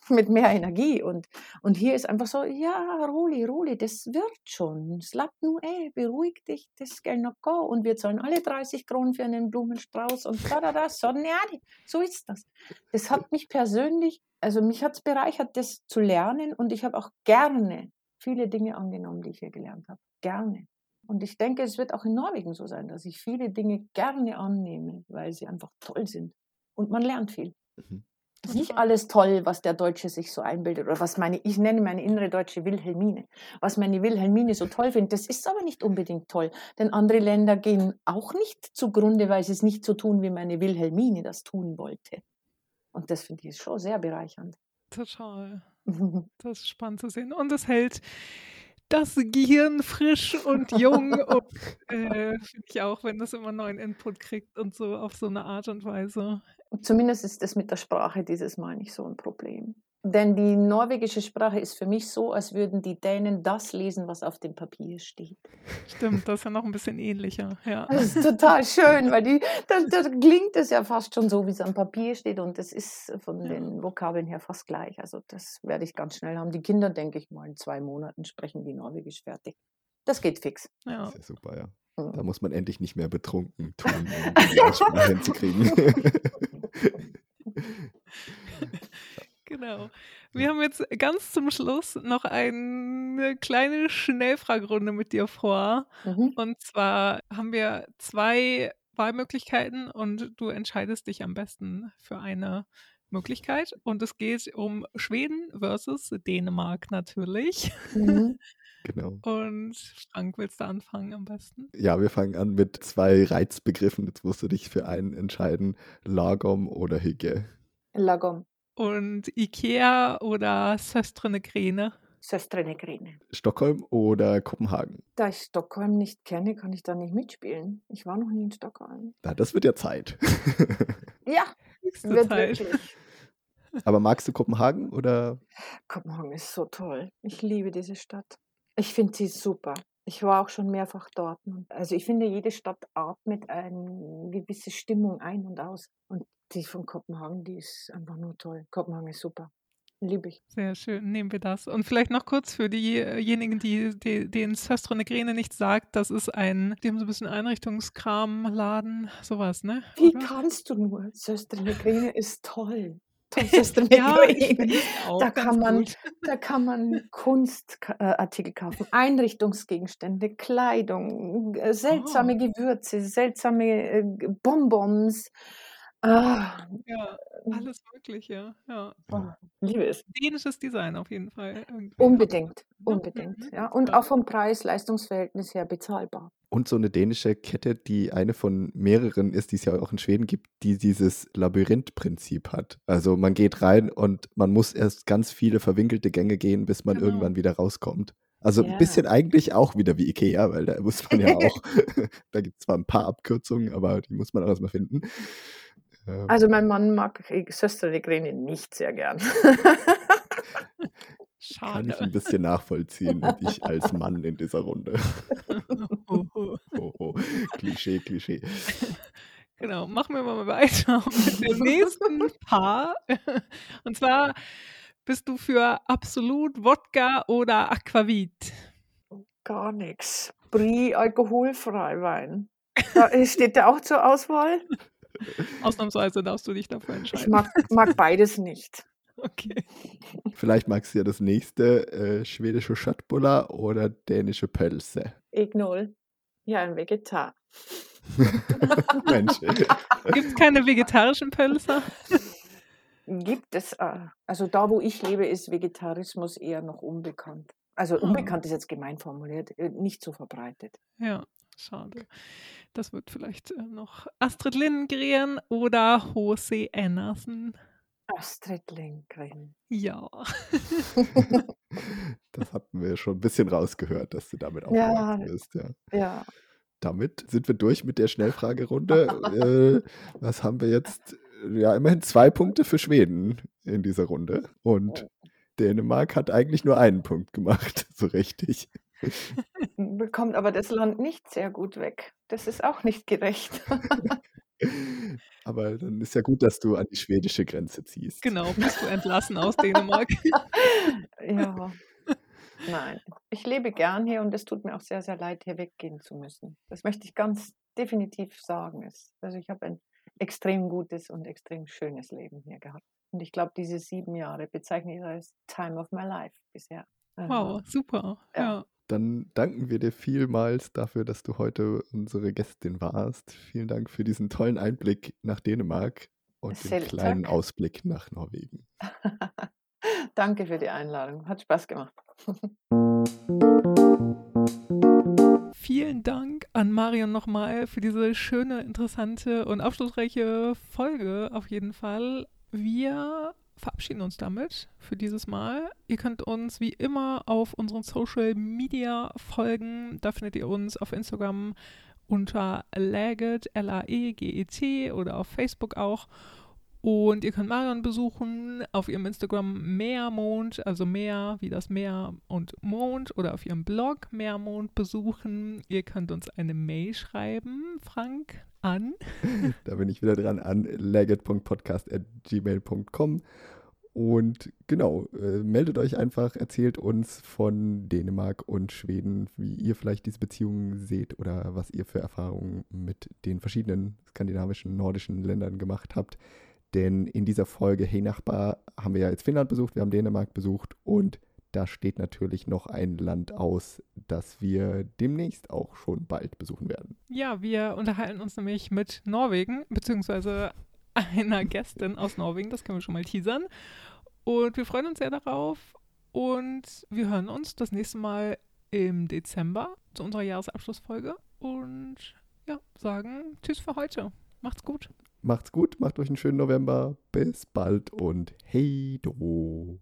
mit mehr Energie. Und, und hier ist einfach so, ja, Roli, Roli, das wird schon. Slap nur, ey, beruhig dich, das geht noch go. Und wir zahlen alle 30 Kronen für einen Blumenstrauß und da, da, da, so ist das. Das hat mich persönlich, also mich hat es bereichert, das zu lernen und ich habe auch gerne viele Dinge angenommen, die ich hier gelernt habe. Gerne. Und ich denke, es wird auch in Norwegen so sein, dass ich viele Dinge gerne annehme, weil sie einfach toll sind. Und man lernt viel. Mhm. Ist nicht alles toll, was der Deutsche sich so einbildet oder was meine, ich nenne meine innere deutsche Wilhelmine, was meine Wilhelmine so toll findet. Das ist aber nicht unbedingt toll, denn andere Länder gehen auch nicht zugrunde, weil sie es nicht so tun, wie meine Wilhelmine das tun wollte. Und das finde ich schon sehr bereichernd. Total. Das ist spannend zu sehen. Und es hält das Gehirn frisch und jung. und äh, finde ich auch, wenn das immer neuen Input kriegt und so auf so eine Art und Weise. Zumindest ist das mit der Sprache dieses Mal nicht so ein Problem. Denn die norwegische Sprache ist für mich so, als würden die Dänen das lesen, was auf dem Papier steht. Stimmt, das ist ja noch ein bisschen ähnlicher. Ja. Das ist total schön, weil die, da, da klingt es ja fast schon so, wie es am Papier steht und das ist von den Vokabeln her fast gleich. Also das werde ich ganz schnell haben. Die Kinder, denke ich mal, in zwei Monaten sprechen die Norwegisch fertig. Das geht fix. Ja. Das ist ja super, ja. Da muss man endlich nicht mehr betrunken tun, um die Aussprache hinzukriegen. Genau. Wir haben jetzt ganz zum Schluss noch eine kleine Schnellfragerunde mit dir vor. Mhm. Und zwar haben wir zwei Wahlmöglichkeiten und du entscheidest dich am besten für eine Möglichkeit. Und es geht um Schweden versus Dänemark natürlich. Mhm. Genau. Und Frank, willst du anfangen am besten? Ja, wir fangen an mit zwei Reizbegriffen. Jetzt musst du dich für einen entscheiden: Lagom oder Hygge. Lagom. Und Ikea oder Söstrene Grene? Söstrene Grene. Stockholm oder Kopenhagen? Da ich Stockholm nicht kenne, kann ich da nicht mitspielen. Ich war noch nie in Stockholm. Na, das wird ja Zeit. ja, wird Zeit. wirklich. Aber magst du Kopenhagen oder? Kopenhagen ist so toll. Ich liebe diese Stadt. Ich finde sie super. Ich war auch schon mehrfach dort. Also ich finde, jede Stadt atmet eine gewisse Stimmung ein und aus. Und die von Kopenhagen, die ist einfach nur toll. Kopenhagen ist super. Liebe ich. Sehr schön, nehmen wir das. Und vielleicht noch kurz für diejenigen, die, die denen Söstre Negrene nicht sagt, das ist ein, die haben so ein bisschen Einrichtungskram, Laden, sowas, ne? Wie Oder? kannst du nur? Söstre Negrene ist toll. ja, da kann man, da kann man Kunstartikel kaufen, Einrichtungsgegenstände, Kleidung, äh, seltsame oh. Gewürze, seltsame äh, Bonbons, Ah, Ja, alles Mögliche, ja. Oh, liebe es. Dänisches Design auf jeden Fall irgendwie. Unbedingt, unbedingt, ja. Und auch vom Preis-Leistungsverhältnis her bezahlbar. Und so eine dänische Kette, die eine von mehreren ist, die es ja auch in Schweden gibt, die dieses Labyrinth-Prinzip hat. Also man geht rein und man muss erst ganz viele verwinkelte Gänge gehen, bis man Genau. irgendwann wieder rauskommt. Also ein bisschen eigentlich auch wieder wie Ikea, weil da muss man ja auch, da gibt es zwar ein paar Abkürzungen, aber die muss man auch erstmal finden. Ähm. Also mein Mann mag Sösterlegrini nicht sehr gern. Schade. Kann ich ein bisschen nachvollziehen und ich als Mann in dieser Runde. oh, oh. Klischee, Klischee. Genau, machen wir mal weiter mit dem nächsten Paar. Und zwar bist du für Absolut Wodka oder Aquavit? Gar nichts. Brie alkoholfrei Wein. Da steht der auch zur Auswahl? Ausnahmsweise darfst du dich dafür entscheiden. Ich mag, mag beides nicht. Okay. Vielleicht magst du ja das nächste äh, schwedische Schöttbullar oder dänische Pölse. Ignol. Ja, ein Vegetar. Mensch. Gibt es keine vegetarischen Pölser? Gibt es. Also da, wo ich lebe, ist Vegetarismus eher noch unbekannt. Also ah. unbekannt ist jetzt gemein formuliert, äh, nicht so verbreitet. Ja, schade. Das wird vielleicht äh, noch Astrid Lindgren oder H.C. Andersen. Astrid Lindgren. Ja. das hatten wir schon ein bisschen rausgehört, dass du damit auch ja, bist. Ja. ja. Damit sind wir durch mit der Schnellfragerunde. äh, was haben wir jetzt? Ja, immerhin zwei Punkte für Schweden in dieser Runde. Und. Dänemark hat eigentlich nur einen Punkt gemacht, so richtig. bekommt aber das Land nicht sehr gut weg. Das ist auch nicht gerecht. Aber dann ist ja gut, dass du an die schwedische Grenze ziehst. Genau, bist du entlassen aus Dänemark. ja. Nein, ich lebe gern hier und es tut mir auch sehr, sehr leid, hier weggehen zu müssen. Das möchte ich ganz definitiv sagen. Also ich habe ein extrem gutes und extrem schönes Leben hier gehabt. Und ich glaube, diese sieben Jahre bezeichne ich als Time of my life bisher. Wow, super. Ja. ja. Dann danken wir dir vielmals dafür, dass du heute unsere Gästin warst. Vielen Dank für diesen tollen Einblick nach Dänemark und den kleinen Ausblick nach Norwegen. Danke für die Einladung. Hat Spaß gemacht. Vielen Dank an Marion nochmal für diese schöne, interessante und aufschlussreiche Folge auf jeden Fall. Wir verabschieden uns damit für dieses Mal. Ihr könnt uns wie immer auf unseren Social Media folgen. Da findet ihr uns auf Instagram unter Laget, L-A-E-G-E-T oder auf Facebook auch. Und ihr könnt Marion besuchen auf ihrem Instagram Meermond, also Meer wie das Meer und Mond oder auf ihrem Blog Meermond besuchen. Ihr könnt uns eine Mail schreiben, Frank, an. da bin ich wieder dran, an legget.podcast.gmail.com. Und genau, äh, meldet euch einfach, erzählt uns von Dänemark und Schweden, wie ihr vielleicht diese Beziehungen seht oder was ihr für Erfahrungen mit den verschiedenen skandinavischen, nordischen Ländern gemacht habt. Denn in dieser Folge Hey Nachbar haben wir ja jetzt Finnland besucht, wir haben Dänemark besucht und da steht natürlich noch ein Land aus, das wir demnächst auch schon bald besuchen werden. Ja, wir unterhalten uns nämlich mit Norwegen, beziehungsweise einer Gästin aus Norwegen, das können wir schon mal teasern. Und wir freuen uns sehr darauf und wir hören uns das nächste Mal im Dezember zu unserer Jahresabschlussfolge und ja, sagen Tschüss für heute. Macht's gut. Macht's gut, macht euch einen schönen November. Bis bald und hey do.